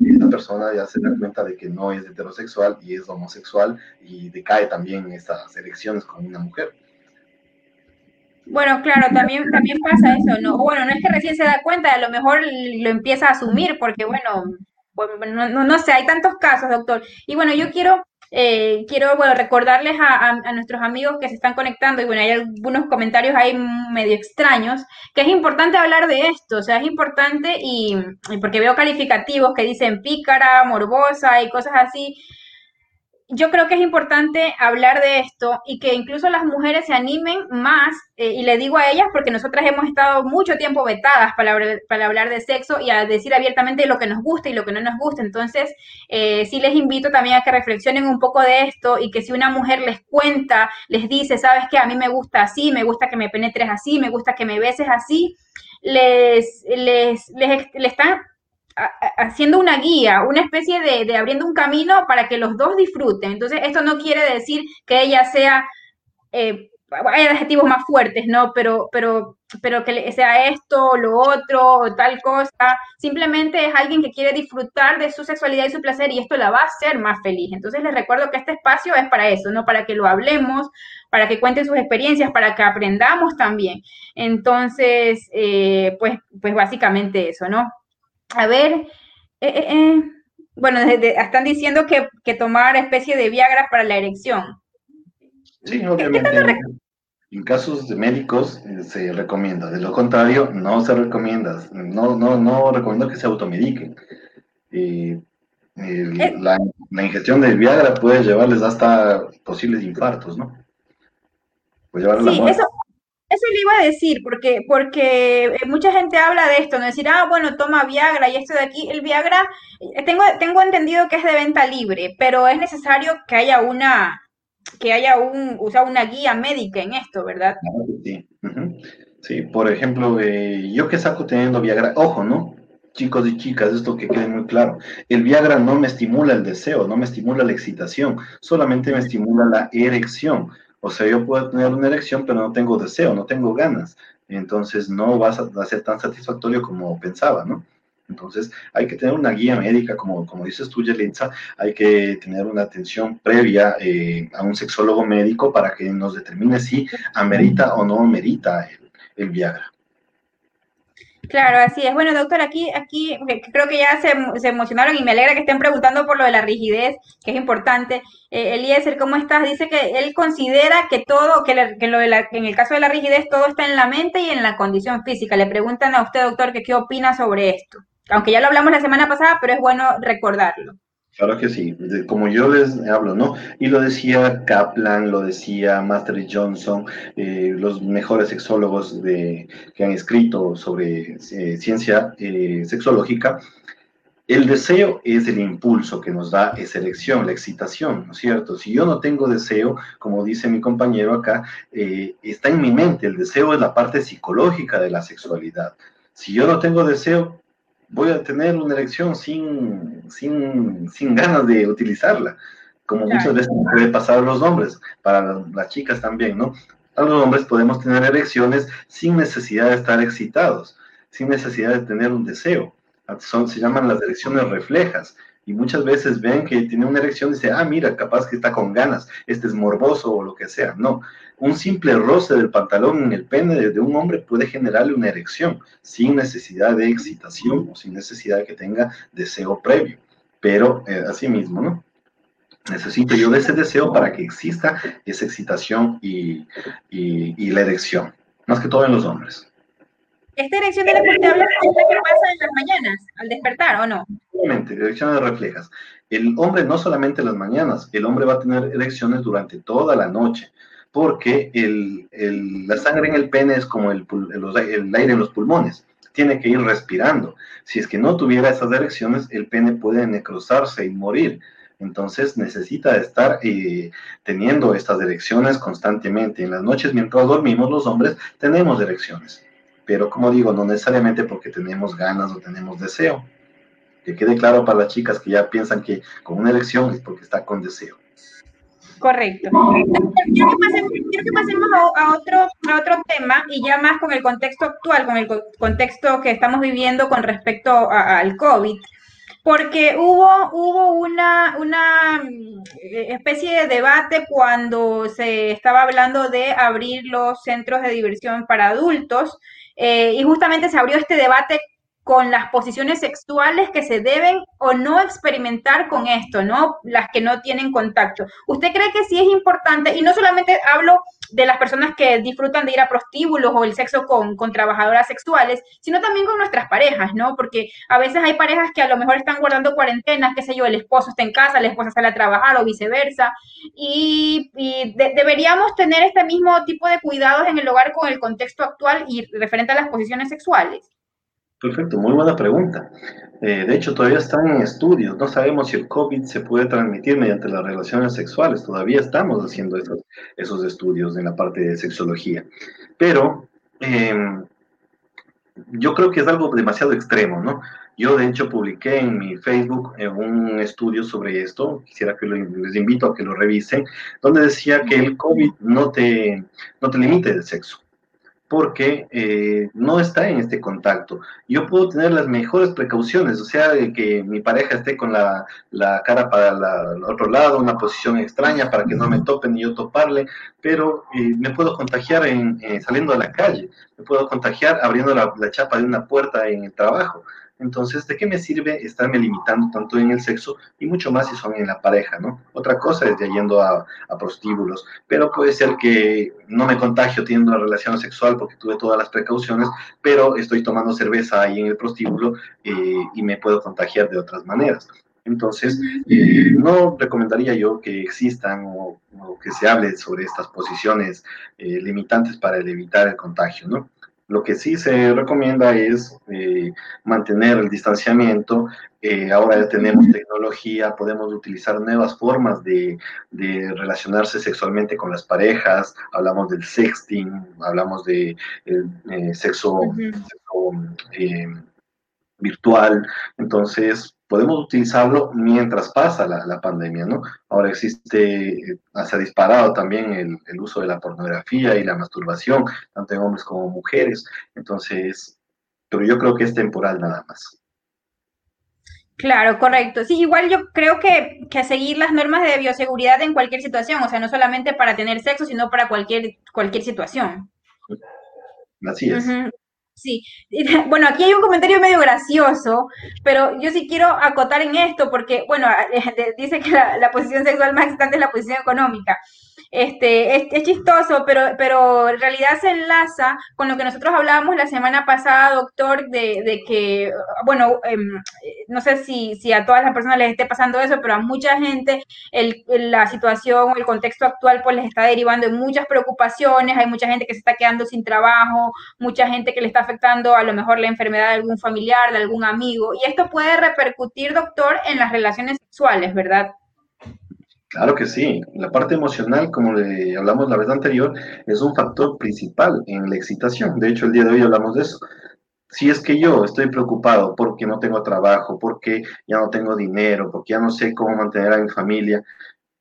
esta persona ya se da cuenta de que no es heterosexual y es homosexual y decae también estas elecciones con una mujer. Bueno, claro, también, también pasa eso, ¿no? Bueno, no es que recién se da cuenta, a lo mejor lo empieza a asumir, porque bueno, pues, no, no, no sé, hay tantos casos, doctor. Y bueno, yo quiero eh, quiero bueno, recordarles a, nuestros amigos que se están conectando, y bueno, hay algunos comentarios ahí medio extraños, que es importante hablar de esto, o sea, es importante y porque veo calificativos que dicen pícara, morbosa y cosas así, yo creo que es importante hablar de esto y que incluso las mujeres se animen más, eh, y le digo a ellas porque nosotras hemos estado mucho tiempo vetadas para, hablar de sexo y a decir abiertamente lo que nos gusta y lo que no nos gusta. Entonces, eh, sí les invito también a que reflexionen un poco de esto y que si una mujer les cuenta, les dice, sabes que a mí me gusta así, me gusta que me penetres así, me gusta que me beses así, les, les, les, les están haciendo una guía, una especie de, abriendo un camino para que los dos disfruten. Entonces, esto no quiere decir que ella sea, eh, hay adjetivos más fuertes, ¿no? Pero, pero, pero que sea esto, lo otro, tal cosa. Simplemente es alguien que quiere disfrutar de su sexualidad y su placer y esto la va a hacer más feliz. Entonces, les recuerdo que este espacio es para eso, ¿no? Para que lo hablemos, para que cuenten sus experiencias, para que aprendamos también. Entonces, eh, pues, pues básicamente eso, ¿no? A ver, eh, eh, eh, bueno, están diciendo que, que, tomar especie de Viagra para la erección. Sí, obviamente. En, casos de médicos se recomienda, de lo contrario, no se recomienda. No, no, no recomiendo que se automediquen. la, la, ingestión de Viagra puede llevarles hasta posibles infartos, ¿no? Puede llevar sí, eso, eso le iba a decir, porque, porque eh, mucha gente habla de esto, no decir, ah, bueno, toma Viagra y esto de aquí. El Viagra, eh, tengo, tengo entendido que es de venta libre, pero es necesario que haya una, que haya un, o sea, una guía médica en esto, ¿verdad? Sí, sí por ejemplo, eh, yo que saco teniendo Viagra, ojo, ¿no? Chicos y chicas, esto que quede muy claro. El Viagra no me estimula el deseo, no me estimula la excitación, solamente me estimula la erección O sea, yo puedo tener una erección, pero no tengo deseo, no tengo ganas. Entonces no vas a, ser tan satisfactorio como pensaba, ¿no? Entonces hay que tener una guía médica, como, como dices tú, Yelitza, hay que tener una atención previa eh, a un sexólogo médico para que nos determine si amerita o no amerita el Viagra. Claro, así es. Bueno, doctor, aquí, aquí creo que ya se, se, emocionaron y me alegra que estén preguntando por lo de la rigidez, que es importante. Eh, Eliezer, ¿cómo estás? Dice que él considera que todo, que, que lo de la, en el caso de la rigidez, todo está en la mente y en la condición física. Le preguntan a usted, doctor, que qué opina sobre esto. Aunque ya lo hablamos la semana pasada, pero es bueno recordarlo. Claro que sí, como yo les hablo, ¿no? Y lo decía Kaplan, lo decía Master Johnson, eh, los mejores sexólogos de, que han escrito sobre eh, ciencia eh, sexológica. El deseo es el impulso que nos da esa elección, la excitación, ¿no es cierto? Si yo no tengo deseo, como dice mi compañero acá, está en mi mente, el deseo es la parte psicológica de la sexualidad. Si yo no tengo deseo, voy a tener una elección sin, sin, sin ganas de utilizarla, como muchas veces puede pasar a los hombres, para las chicas también, ¿no? A los hombres podemos tener elecciones sin necesidad de estar excitados, sin necesidad de tener un deseo. Son, se llaman las elecciones reflejas. Y muchas veces ven que tiene una erección y dice, ah, mira, capaz que está con ganas, este es morboso o lo que sea. No, un simple roce del pantalón en el pene de un hombre puede generarle una erección sin necesidad de excitación o sin necesidad de que tenga deseo previo. Pero eh, así mismo, ¿no? Necesito yo de ese deseo para que exista esa excitación y, y, la erección, más que todo en los hombres. ¿Esta erección de la que usted habla es la que pasa en las mañanas, al despertar o no? Exactamente, erecciones reflejas. El hombre no solamente en las mañanas, el hombre va a tener erecciones durante toda la noche porque el, la sangre en el pene es como el, el, aire en los pulmones, tiene que ir respirando. Si es que no tuviera esas erecciones, el pene puede necrosarse y morir. Entonces necesita estar eh, teniendo estas erecciones constantemente. En las noches, mientras dormimos, los hombres tenemos erecciones. Pero como digo, no necesariamente porque tenemos ganas o tenemos deseo. Que quede claro para las chicas que ya piensan que con una erección es porque está con deseo. Correcto. Quiero que pasemos, a, otro, a otro tema y ya más con el contexto actual, con el contexto que estamos viviendo con respecto al COVID, porque hubo, hubo una, una eh, especie de debate cuando se estaba hablando de abrir los centros de diversión para adultos. Eh, y justamente se abrió este debate con las posiciones sexuales que se deben o no experimentar con esto, ¿no? Las que no tienen contacto. ¿Usted cree que sí es importante? Y no solamente hablo de las personas que disfrutan de ir a prostíbulos o el sexo con, con trabajadoras sexuales, sino también con nuestras parejas, ¿no? Porque a veces hay parejas que a lo mejor están guardando cuarentenas, qué sé yo, el esposo está en casa, la esposa sale a trabajar o viceversa, y, deberíamos tener este mismo tipo de cuidados en el hogar con el contexto actual y referente a las posiciones sexuales. Perfecto, muy buena pregunta. Eh, de hecho, todavía están en estudios. No sabemos si el COVID se puede transmitir mediante las relaciones sexuales. Todavía estamos haciendo esos, esos estudios en la parte de sexología. Pero em, yo creo que es algo demasiado extremo, ¿no? Yo, de hecho, publiqué en mi Facebook eh, un estudio sobre esto. Quisiera que les invito a que lo revisen, donde decía que el COVID no te, no te limite el sexo porque eh, no está en este contacto. Yo puedo tener las mejores precauciones, o sea, que mi pareja esté con la, cara para el otro lado, una posición extraña para que no me topen ni yo toparle, pero eh, me puedo contagiar en, eh, saliendo a la calle, me puedo contagiar abriendo la, la chapa de una puerta en el trabajo. Entonces, ¿de qué me sirve estarme limitando tanto en el sexo y mucho más si son en la pareja, ¿no? Otra cosa es ya yendo a, prostíbulos, pero puede ser que no me contagio teniendo una relación sexual porque tuve todas las precauciones, pero estoy tomando cerveza ahí en el prostíbulo eh, y me puedo contagiar de otras maneras. Entonces, eh, no recomendaría yo que existan o, que se hable sobre estas posiciones eh, limitantes para evitar el contagio, ¿no? Lo que sí se recomienda es eh, mantener el distanciamiento. Eh, ahora ya tenemos tecnología, podemos utilizar nuevas formas de, relacionarse sexualmente con las parejas. Hablamos del sexting, hablamos de eh, sexo, virtual. Entonces, podemos utilizarlo mientras pasa la, pandemia, ¿no? Ahora existe, eh, se ha disparado también el, el, uso de la pornografía y la masturbación, tanto en hombres como mujeres, entonces, pero yo creo que es temporal nada más. Claro, correcto. Sí, igual yo creo que, que seguir las normas de bioseguridad en cualquier situación, o sea, no solamente para tener sexo, sino para cualquier, cualquier situación. Así es. Sí, bueno, aquí hay un comentario medio gracioso, pero yo sí quiero acotar en esto porque, bueno, dice que la, la posición sexual más excitante es la posición económica. Este, es, chistoso, pero, pero en realidad se enlaza con lo que nosotros hablábamos la semana pasada, doctor, de, que, bueno, em, no sé si, si, a todas las personas les esté pasando eso, pero a mucha gente el, la situación, el contexto actual, pues les está derivando en muchas preocupaciones, hay mucha gente que se está quedando sin trabajo, mucha gente que le está afectando a lo mejor la enfermedad de algún familiar, de algún amigo, y esto puede repercutir, doctor, en las relaciones sexuales, ¿verdad? Claro que sí. La parte emocional, como le hablamos la vez anterior, es un factor principal en la excitación. De hecho, el día de hoy hablamos de eso. Si es que yo estoy preocupado porque no tengo trabajo, porque ya no tengo dinero, porque ya no sé cómo mantener a mi familia,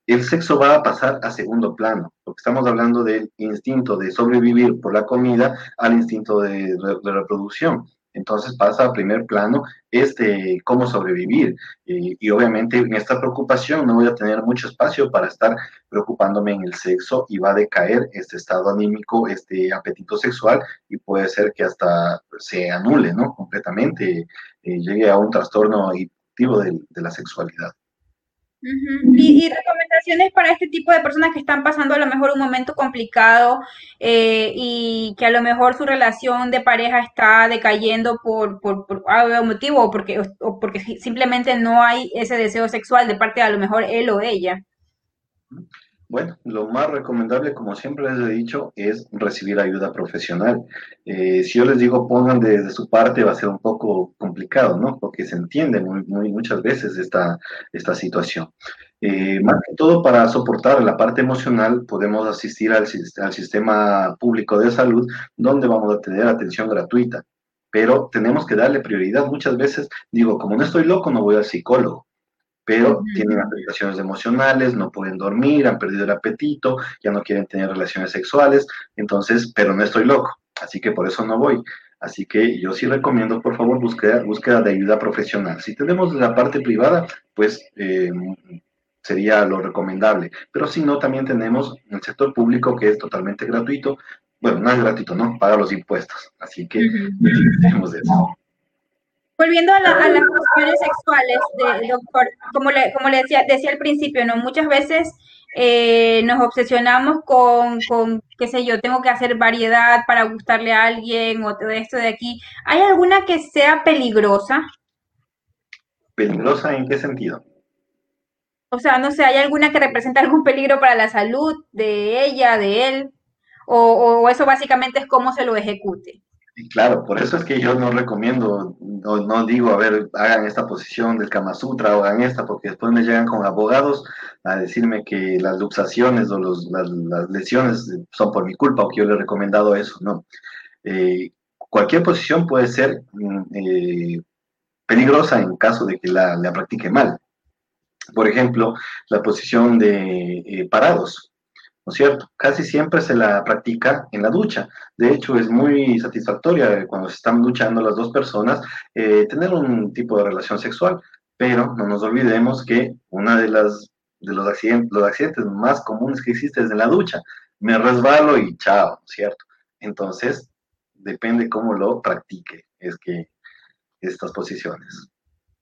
el sexo va a pasar a segundo plano, porque estamos hablando del instinto de sobrevivir por la comida al instinto de, de reproducción. Entonces pasa a primer plano este cómo sobrevivir. Y, obviamente en esta preocupación no voy a tener mucho espacio para estar preocupándome en el sexo y va a decaer este estado anímico, este apetito sexual y puede ser que hasta se anule, ¿no? Completamente, eh, llegue a un trastorno adictivo de la sexualidad y, recomendaciones para este tipo de personas que están pasando a lo mejor un momento complicado eh, y que a lo mejor su relación de pareja está decayendo por, por, por algún motivo o porque, o porque simplemente no hay ese deseo sexual de parte de a lo mejor él o ella. Bueno, lo más recomendable, como siempre les he dicho, es recibir ayuda profesional. Eh, si yo les digo pongan desde su parte, va a ser un poco complicado, ¿no? Porque se entiende muy, muy muchas veces esta, esta situación. Eh, más que todo, para soportar la parte emocional, podemos asistir al, al sistema público de salud, donde vamos a tener atención gratuita. Pero tenemos que darle prioridad. Muchas veces digo, como no estoy loco, no voy al psicólogo pero tienen afectaciones emocionales, no pueden dormir, han perdido el apetito, ya no quieren tener relaciones sexuales, entonces, pero no estoy loco, así que por eso no voy. Así que yo sí recomiendo, por favor, búsqueda, búsqueda de ayuda profesional. Si tenemos la parte privada, pues eh, sería lo recomendable. Pero si no, también tenemos el sector público que es totalmente gratuito. Bueno, no es gratuito, ¿no? Paga los impuestos. Así que tenemos eso. Volviendo a, las cuestiones sexuales, de, doctor, como le, como le decía, decía al principio, ¿no? Muchas veces eh, nos obsesionamos con, con, qué sé yo, tengo que hacer variedad para gustarle a alguien o todo esto de aquí. ¿Hay alguna que sea peligrosa? ¿Peligrosa en qué sentido? O sea, no sé, ¿hay alguna que representa algún peligro para la salud de ella, de él? O, o eso básicamente es cómo se lo ejecute. Claro, por eso es que yo no recomiendo, no, digo, a ver, hagan esta posición del Kama Sutra o hagan esta, porque después me llegan con abogados a decirme que las luxaciones o las, lesiones son por mi culpa o que yo le he recomendado eso, no. Eh, cualquier posición puede ser mm, eh, peligrosa en caso de que la, la, practique mal. Por ejemplo, la posición de eh, parados cierto? Casi siempre se la practica en la ducha. De hecho, es muy satisfactoria cuando se están duchando las dos personas eh, tener un tipo de relación sexual, pero no nos olvidemos que una de las de los accidentes, los accidentes más comunes que existen es en la ducha. Me resbalo y chao, ¿cierto? Entonces, depende cómo lo practique, es que estas posiciones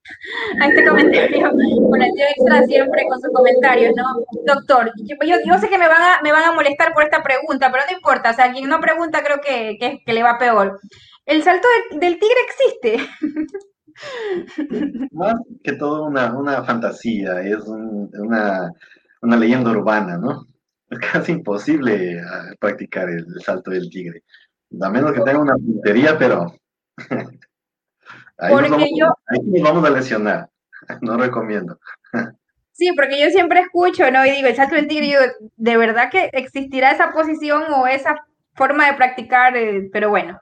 a este comentario, con el tío extra siempre con sus comentarios, ¿no? Doctor, yo, sé que me van, a, me van a molestar por esta pregunta, pero no importa, o sea, quien no pregunta creo que, que, le va peor. ¿El salto del tigre existe? Más que todo una, una fantasía, es una, una, leyenda urbana, ¿no? Es casi imposible ah, practicar el, salto del tigre, a menos que tenga una puntería, pero Ahí, porque nos vamos, yo, ahí vamos a lesionar. No recomiendo. Sí, porque yo siempre escucho, ¿no? Y digo, el salto del tigre, y digo, ¿de verdad que existirá esa posición o esa forma de practicar, eh, pero bueno.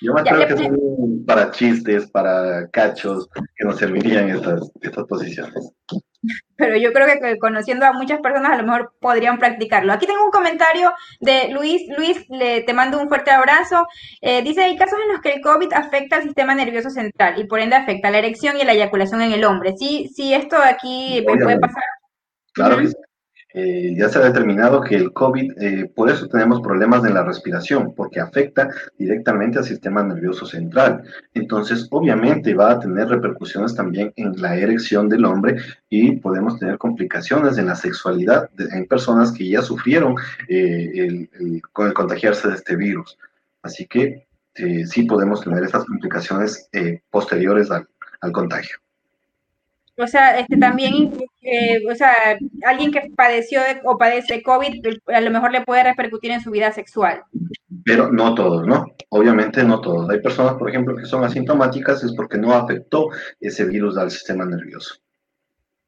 Yo me creo que son para chistes, para cachos, que nos servirían estas, estas posiciones. Pero yo creo que conociendo a muchas personas a lo mejor podrían practicarlo. Aquí tengo un comentario de Luis. Luis, le, te mando un fuerte abrazo. Eh, dice, hay casos en los que el COVID afecta al sistema nervioso central y por ende afecta la erección y la eyaculación en el hombre. Sí, sí, esto aquí puede pasar. Claro que sí. Eh, ya se ha determinado que el COVID, eh, por eso tenemos problemas en la respiración, porque afecta directamente al sistema nervioso central. Entonces, obviamente va a tener repercusiones también en la erección del hombre y podemos tener complicaciones en la sexualidad en personas que ya sufrieron eh, con el contagiarse de este virus. Así que sí podemos tener estas complicaciones posteriores al contagio. O sea, este también, eh, o sea, alguien que padeció o padece COVID, a lo mejor le puede repercutir en su vida sexual. Pero no todos, ¿no? Obviamente no todos. Hay personas, por ejemplo, que son asintomáticas, es porque no afectó ese virus al sistema nervioso.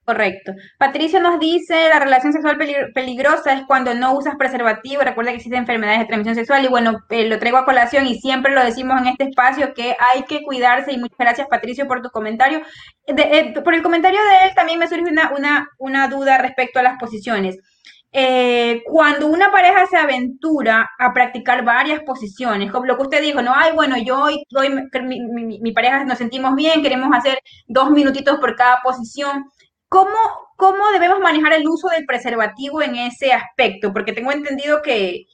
Correcto. Patricia nos dice, la relación sexual peligrosa es cuando no usas preservativo. Recuerda que existen enfermedades de transmisión sexual y bueno, eh, lo traigo a colación y siempre lo decimos en este espacio que hay que cuidarse y muchas gracias Patricio por tu comentario. Eh, por el comentario de él también me surge una, una, una duda respecto a las posiciones. Eh, cuando una pareja se aventura a practicar varias posiciones, como lo que usted dijo, no, ay, bueno, yo hoy, mi, mi, pareja nos sentimos bien, queremos hacer dos minutitos por cada posición. ¿Cómo, ¿Cómo debemos manejar el uso del preservativo en ese aspecto? Porque tengo entendido que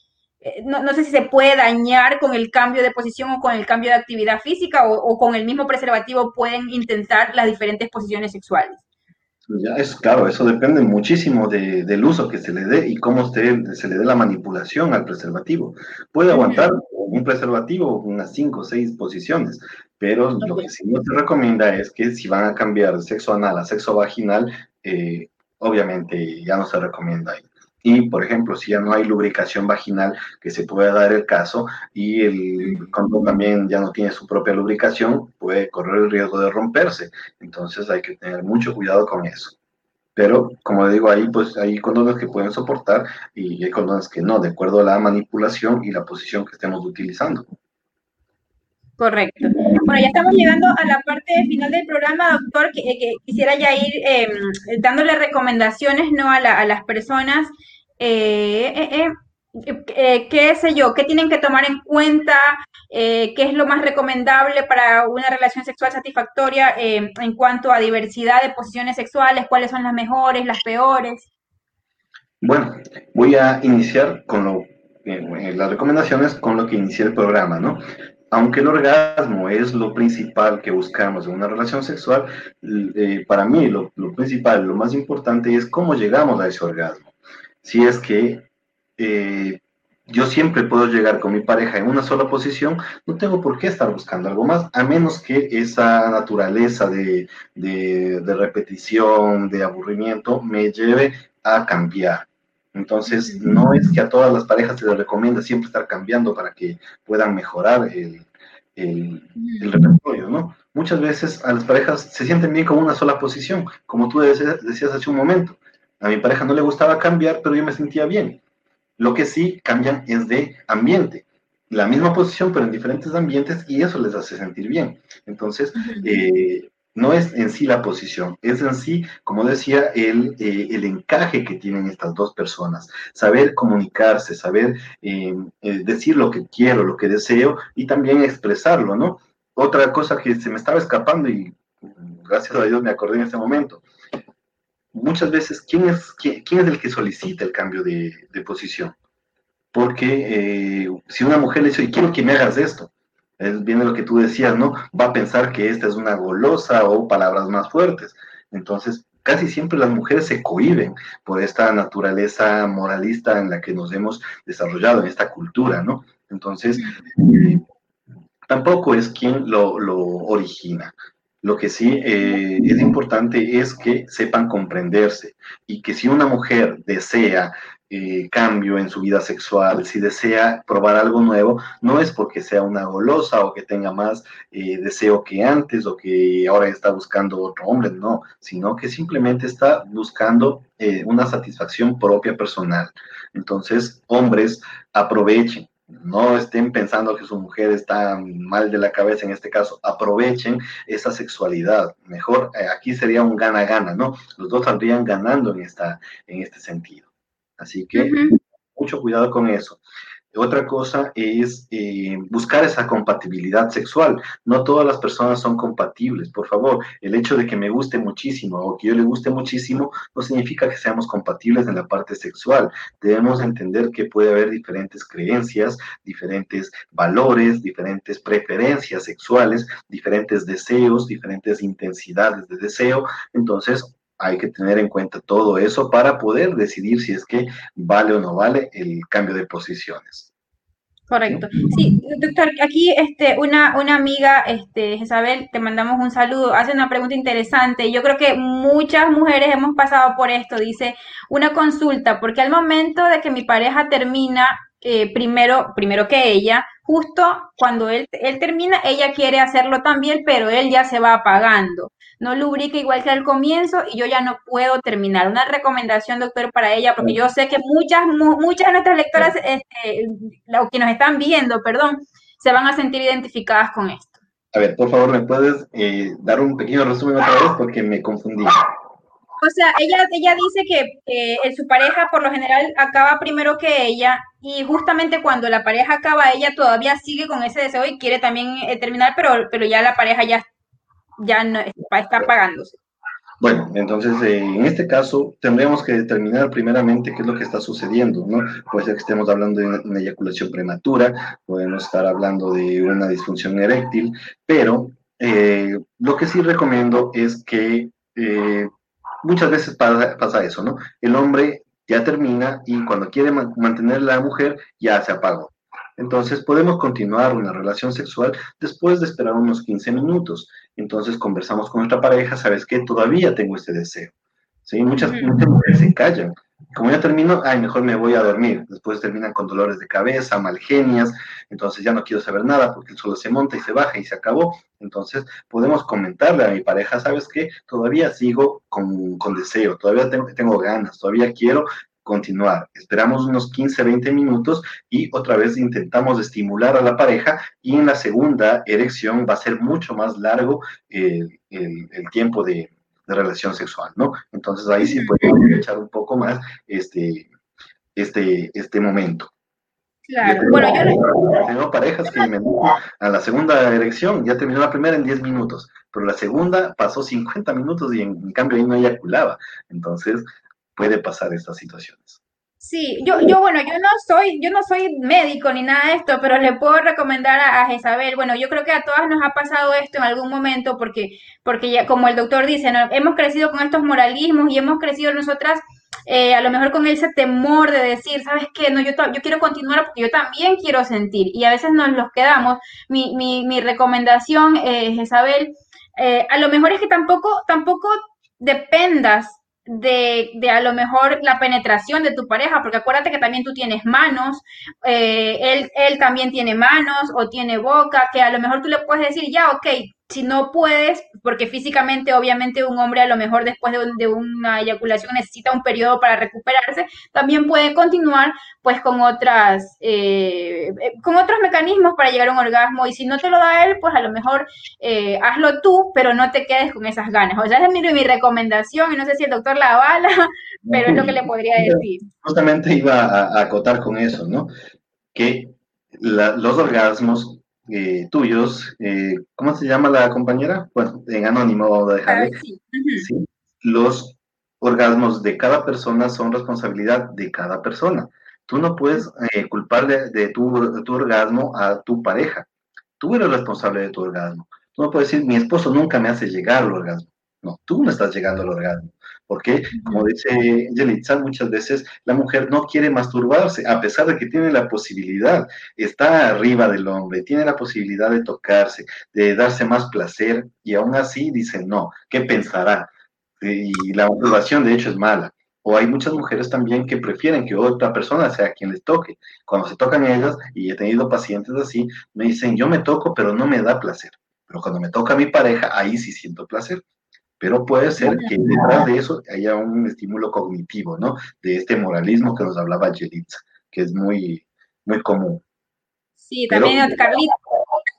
eh, no, sé si se puede dañar con el cambio de posición o con el cambio de actividad física o, con el mismo preservativo pueden intentar las diferentes posiciones sexuales. Ya es claro, eso depende muchísimo del uso que se le dé y cómo se, se le dé la manipulación al preservativo. Puede aguantar un preservativo unas cinco o seis posiciones, pero lo que sí no se recomienda es que si van a cambiar de sexo anal a sexo vaginal, eh, obviamente ya no se recomienda. Y, por ejemplo, si ya no hay lubricación vaginal, que se puede dar el caso, y el condón también ya no tiene su propia lubricación, puede correr el riesgo de romperse. Entonces hay que tener mucho cuidado con eso. Pero, como digo, ahí pues hay condones que pueden soportar y hay condones que no, de acuerdo a la manipulación y la posición que estemos utilizando. Correcto. Bueno, ya estamos llegando a la parte final del programa, doctor, que, quisiera ya ir em, dándole recomendaciones ¿no? a, las personas. Eh, eh, eh, ¿Qué sé yo? ¿Qué tienen que tomar en cuenta? ¿Qué es lo más recomendable para una relación sexual satisfactoria em, en cuanto a diversidad de posiciones sexuales? ¿Cuáles son las mejores, las peores? Bueno, voy a iniciar con lo, las recomendaciones con lo que inicié el programa, ¿no? Aunque el orgasmo es lo principal que buscamos en una relación sexual, eh, para mí lo, principal, lo más importante es cómo llegamos a ese orgasmo. Si es que eh, yo siempre puedo llegar con mi pareja en una sola posición, no tengo por qué estar buscando algo más, a menos que esa naturaleza de, de repetición, de aburrimiento, me lleve a cambiar. Entonces, no es que a todas las parejas se les recomienda siempre estar cambiando para que puedan mejorar el, el, repertorio, ¿no? Muchas veces a las parejas se sienten bien con una sola posición, como tú decías, decías hace un momento. A mi pareja no le gustaba cambiar, pero yo me sentía bien. Lo que sí cambian es de ambiente. La misma posición, pero en diferentes ambientes, y eso les hace sentir bien. Entonces, eh, no es en sí la posición, es en sí, como decía, el, eh, el encaje que tienen estas dos personas, saber comunicarse, saber eh, eh, decir lo que quiero, lo que deseo y también expresarlo, ¿no? Otra cosa que se me estaba escapando y gracias a Dios me acordé en este momento. Muchas veces, ¿quién es, quién, es el que solicita el cambio de, de posición? Porque si una mujer le dice, quiero que me hagas esto, es, lo que tú decías, ¿no? Va a pensar que esta es una golosa o palabras más fuertes. Entonces, casi siempre las mujeres se cohiben por esta naturaleza moralista en la que nos hemos desarrollado, en esta cultura, ¿no? Entonces, tampoco es quien lo, lo, origina. Lo que sí eh, es importante es que sepan comprenderse y que si una mujer desea eh, cambio en su vida sexual, si desea probar algo nuevo, no es porque sea una golosa o que tenga más eh, deseo que antes o que ahora está buscando otro hombre, no, sino que simplemente está buscando eh, una satisfacción propia personal. Entonces, hombres, aprovechen, no estén pensando que su mujer está mal de la cabeza en este caso, aprovechen esa sexualidad. Mejor, eh, aquí sería un gana-gana, ¿no? Los dos saldrían ganando en, esta, en este sentido. Así que mucho cuidado con eso. Otra cosa es eh, buscar esa compatibilidad sexual. No todas las personas son compatibles, por favor. El hecho de que me guste muchísimo o que yo le guste muchísimo no significa que seamos compatibles en la parte sexual. Debemos entender que puede haber diferentes creencias, diferentes valores, diferentes preferencias sexuales, diferentes deseos, diferentes intensidades de deseo. Entonces, hay que tener en cuenta todo eso para poder decidir si es que vale o no vale el cambio de posiciones. Correcto. Sí, doctor, aquí este, una, una amiga, este, Isabel, te mandamos un saludo, hace una pregunta interesante. Yo creo que muchas mujeres hemos pasado por esto, dice, una consulta, porque al momento de que mi pareja termina, eh, primero, primero que ella, justo cuando él, él termina, ella quiere hacerlo también, pero él ya se va apagando no lubrica igual que al comienzo y yo ya no puedo terminar. Una recomendación, doctor, para ella, porque yo sé que muchas, muchas de nuestras lectoras, este, o que nos están viendo, perdón, se van a sentir identificadas con esto. A ver, por favor, ¿me puedes eh, dar un pequeño resumen otra vez? Porque me confundí. O sea, ella, ella dice que su pareja por lo general acaba primero que ella y justamente cuando la pareja acaba, ella todavía sigue con ese deseo y quiere también eh, terminar, pero, pero ya la pareja ya ya no está pagándose. Bueno, entonces eh, en este caso tendríamos que determinar primeramente qué es lo que está sucediendo, ¿no? Puede ser que estemos hablando de una, eyaculación prematura, podemos estar hablando de una disfunción eréctil, pero eh, lo que sí recomiendo es que eh, muchas veces pasa, pasa, eso, ¿no? El hombre ya termina y cuando quiere mantener la mujer ya se apagó. Entonces podemos continuar una relación sexual después de esperar unos 15 minutos. Entonces conversamos con nuestra pareja, ¿sabes qué? Todavía tengo este deseo. ¿Sí? Muchas, mujeres se callan. Como ya termino, ay, mejor me voy a dormir. Después terminan con dolores de cabeza, malgenias, entonces ya no quiero saber nada porque el solo se monta y se baja y se acabó. Entonces podemos comentarle a mi pareja, ¿sabes qué? Todavía sigo con, con deseo, todavía tengo, tengo ganas, todavía quiero continuar. Esperamos unos 15, 20 minutos y otra vez intentamos estimular a la pareja y en la segunda erección va a ser mucho más largo el, tiempo de, relación sexual, ¿no? Entonces ahí sí podemos aprovechar un poco más este, este, este momento. Claro, bueno, yo Tengo parejas que me a la segunda erección, ya terminó la primera en 10 minutos, pero la segunda pasó 50 minutos y en, en cambio ahí no eyaculaba. Entonces, puede pasar estas situaciones. Sí, yo, yo, bueno, yo no soy, yo no soy médico ni nada de esto, pero le puedo recomendar a, a Isabel, bueno, yo creo que a todas nos ha pasado esto en algún momento, porque, porque ya, como el doctor dice, hemos crecido con estos moralismos y hemos crecido nosotras, eh, a lo mejor con ese temor de decir, ¿sabes qué? No, yo, yo quiero continuar porque yo también quiero sentir, y a veces nos los quedamos. Mi, mi, mi recomendación, eh, Isabel, eh, a lo mejor es que tampoco, tampoco dependas de, de, a lo mejor la penetración de tu pareja, porque acuérdate que también tú tienes manos, eh, él, él también tiene manos o tiene boca, que a lo mejor tú le puedes decir, ya, ok, si no puedes, porque físicamente obviamente un hombre a lo mejor después de, una eyaculación necesita un periodo para recuperarse, también puede continuar pues con otras, eh, eh, con otros mecanismos para llegar a un orgasmo y si no te lo da él, pues a lo mejor eh, hazlo tú, pero no te quedes con esas ganas. O sea, esa es mi, mi recomendación y no sé si el doctor la avala, pero es lo que le podría decir. Justamente iba a, acotar con eso, ¿no? Que los orgasmos eh, tuyos, eh, ¿cómo se llama la compañera? Bueno, en anónimo sí. Los orgasmos de cada persona son responsabilidad de cada persona. Tú no puedes eh, culparle de tu, tu, orgasmo a tu pareja. Tú eres responsable de tu orgasmo. Tú no puedes decir, mi esposo nunca me hace llegar al orgasmo. No, tú no estás llegando al orgasmo. Porque, como dice Yelitza, muchas veces la mujer no quiere masturbarse, a pesar de que tiene la posibilidad, está arriba del hombre, tiene la posibilidad de tocarse, de darse más placer, y aún así dice, no, ¿qué pensará? Y la masturbación, de hecho, es mala. O hay muchas mujeres también que prefieren que otra persona sea quien les toque. Cuando se tocan ellas, y he tenido pacientes así, me dicen, yo me toco, pero no me da placer. Pero cuando me toca mi pareja, ahí sí siento placer. Pero puede ser que detrás de eso haya un estímulo cognitivo, ¿no? De este moralismo que nos hablaba Yelitza, que es muy, muy común. Sí, también Carlita,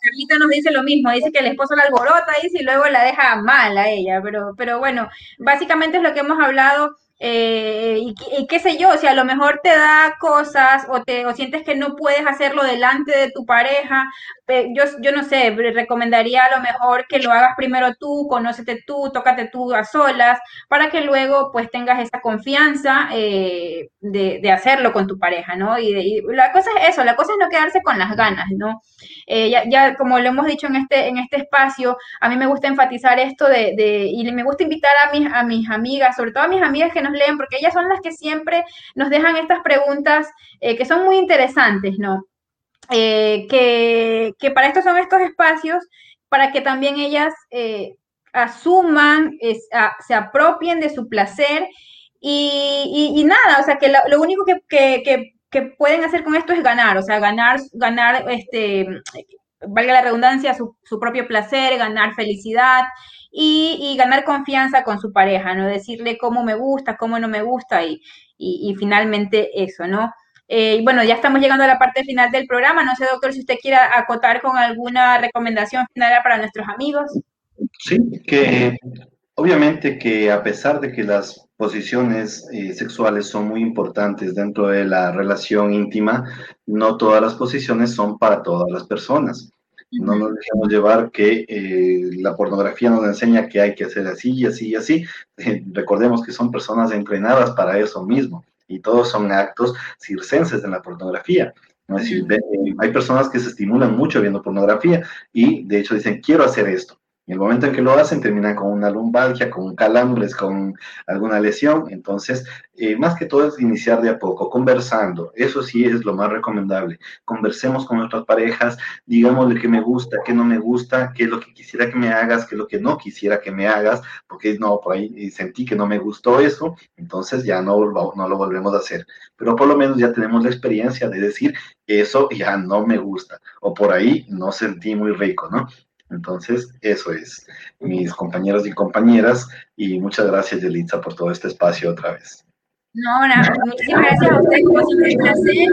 Carlita nos dice lo mismo, dice que el esposo la alborota y luego la deja mal a ella, pero, pero bueno, básicamente es lo que hemos hablado eh, y, qué sé yo, si a lo mejor te da cosas o, te, o sientes que no puedes hacerlo delante de tu pareja, yo, yo no sé, recomendaría a lo mejor que lo hagas primero tú, conócete tú, tócate tú a solas, para que luego pues tengas esa confianza eh, de, hacerlo con tu pareja, ¿no? Y, la cosa es eso, la cosa es no quedarse con las ganas, ¿no? Eh, ya, ya, como lo hemos dicho en este, en este espacio, a mí me gusta enfatizar esto de, de, y me gusta invitar a mis, a mis amigas, sobre todo a mis amigas que nos leen, porque ellas son las que siempre nos dejan estas preguntas eh, que son muy interesantes, ¿no? Eh, que, para esto son estos espacios, para que también ellas eh, asuman, se apropien de su placer y, nada, o sea, que lo, único que, pueden hacer con esto es ganar, o sea, ganar, ganar, este, valga la redundancia, su, propio placer, ganar felicidad y, ganar confianza con su pareja, ¿no? Decirle cómo me gusta, cómo no me gusta y, finalmente eso, ¿no? Eh, bueno, ya estamos llegando a la parte final del programa. No sé, doctor, si usted quiere acotar con alguna recomendación final para nuestros amigos. Sí, que obviamente que a pesar de que las posiciones eh, sexuales son muy importantes dentro de la relación íntima, no todas las posiciones son para todas las personas. No nos dejemos llevar que eh, la pornografía nos enseña que hay que hacer así y así y así. recordemos que son personas entrenadas para eso mismo y todos son actos circenses en la pornografía. ¿no? Es decir, hay personas que se estimulan mucho viendo pornografía y de hecho dicen, quiero hacer esto. En el momento en que lo hacen, terminan con una lumbalgia, con calambres, con alguna lesión. Entonces, eh, más que todo es iniciar de a poco, conversando. Eso sí es lo más recomendable. Conversemos con nuestras parejas, digamos lo que me gusta, qué no me gusta, qué es lo que quisiera que me hagas, qué es lo que no quisiera que me hagas, porque no, por ahí sentí que no me gustó eso, entonces ya no, no lo volvemos a hacer. Pero por lo menos ya tenemos la experiencia de decir, eso ya no me gusta, o por ahí no sentí muy rico, ¿no? Entonces, eso es, mis compañeros y compañeras, y muchas gracias, Yelitza, por todo este espacio otra vez. No, nada, muchísimas gracias a ustedes, como siempre un placer.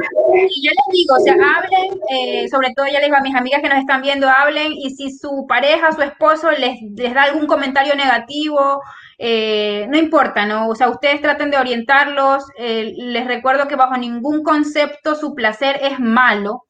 Y yo les digo, o sea, hablen, eh, sobre todo ya les digo a mis amigas que nos están viendo, hablen, y si su pareja, su esposo les, les da algún comentario negativo, eh, no importa, ¿no? O sea, ustedes traten de orientarlos. Eh, les recuerdo que bajo ningún concepto su placer es malo.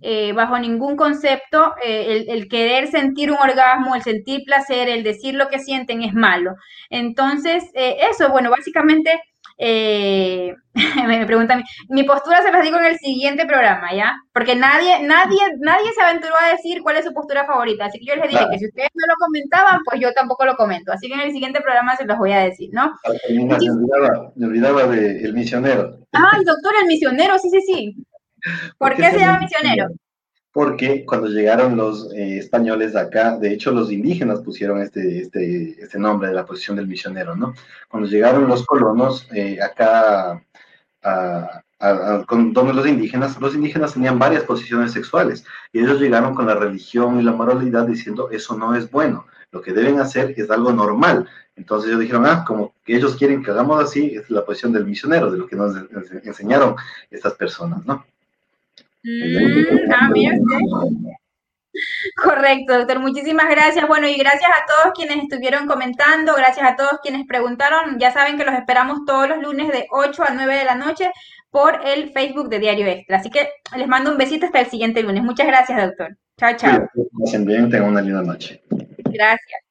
Eh, bajo ningún concepto eh, el, querer sentir un orgasmo, el sentir placer, el decir lo que sienten es malo. Entonces, eh, eso, bueno, básicamente, me preguntan, mi postura se las digo en el siguiente programa, ¿ya? Porque nadie, nadie, nadie se aventuró a decir cuál es su postura favorita, así que yo les dije que si ustedes no lo comentaban, pues yo tampoco lo comento, así que en el siguiente programa se los voy a decir, ¿no? Me olvidaba, me olvidaba del misionero. Ay, doctor, el misionero, sí, sí, sí. ¿Por, qué se llama misionero? Porque cuando llegaron los eh, españoles acá, de hecho los indígenas pusieron este, este, este nombre de la posición del misionero, ¿no? Cuando llegaron los colonos eh, acá a, con, donde los indígenas, los indígenas tenían varias posiciones sexuales y ellos llegaron con la religión y la moralidad diciendo eso no es bueno, lo que deben hacer es algo normal. Entonces ellos dijeron, ah, como que ellos quieren que hagamos así, es la posición del misionero, de lo que nos enseñaron estas personas, ¿no? Mm, ah, Correcto, doctor. Muchísimas gracias. Bueno, y gracias a todos quienes estuvieron comentando, gracias a todos quienes preguntaron. Ya saben que los esperamos todos los lunes de 8 a 9 de la noche por el Facebook de Diario Extra. Así que les mando un besito hasta el siguiente lunes. Muchas gracias, doctor. Chao, chao. bien, tengan una linda noche. Gracias.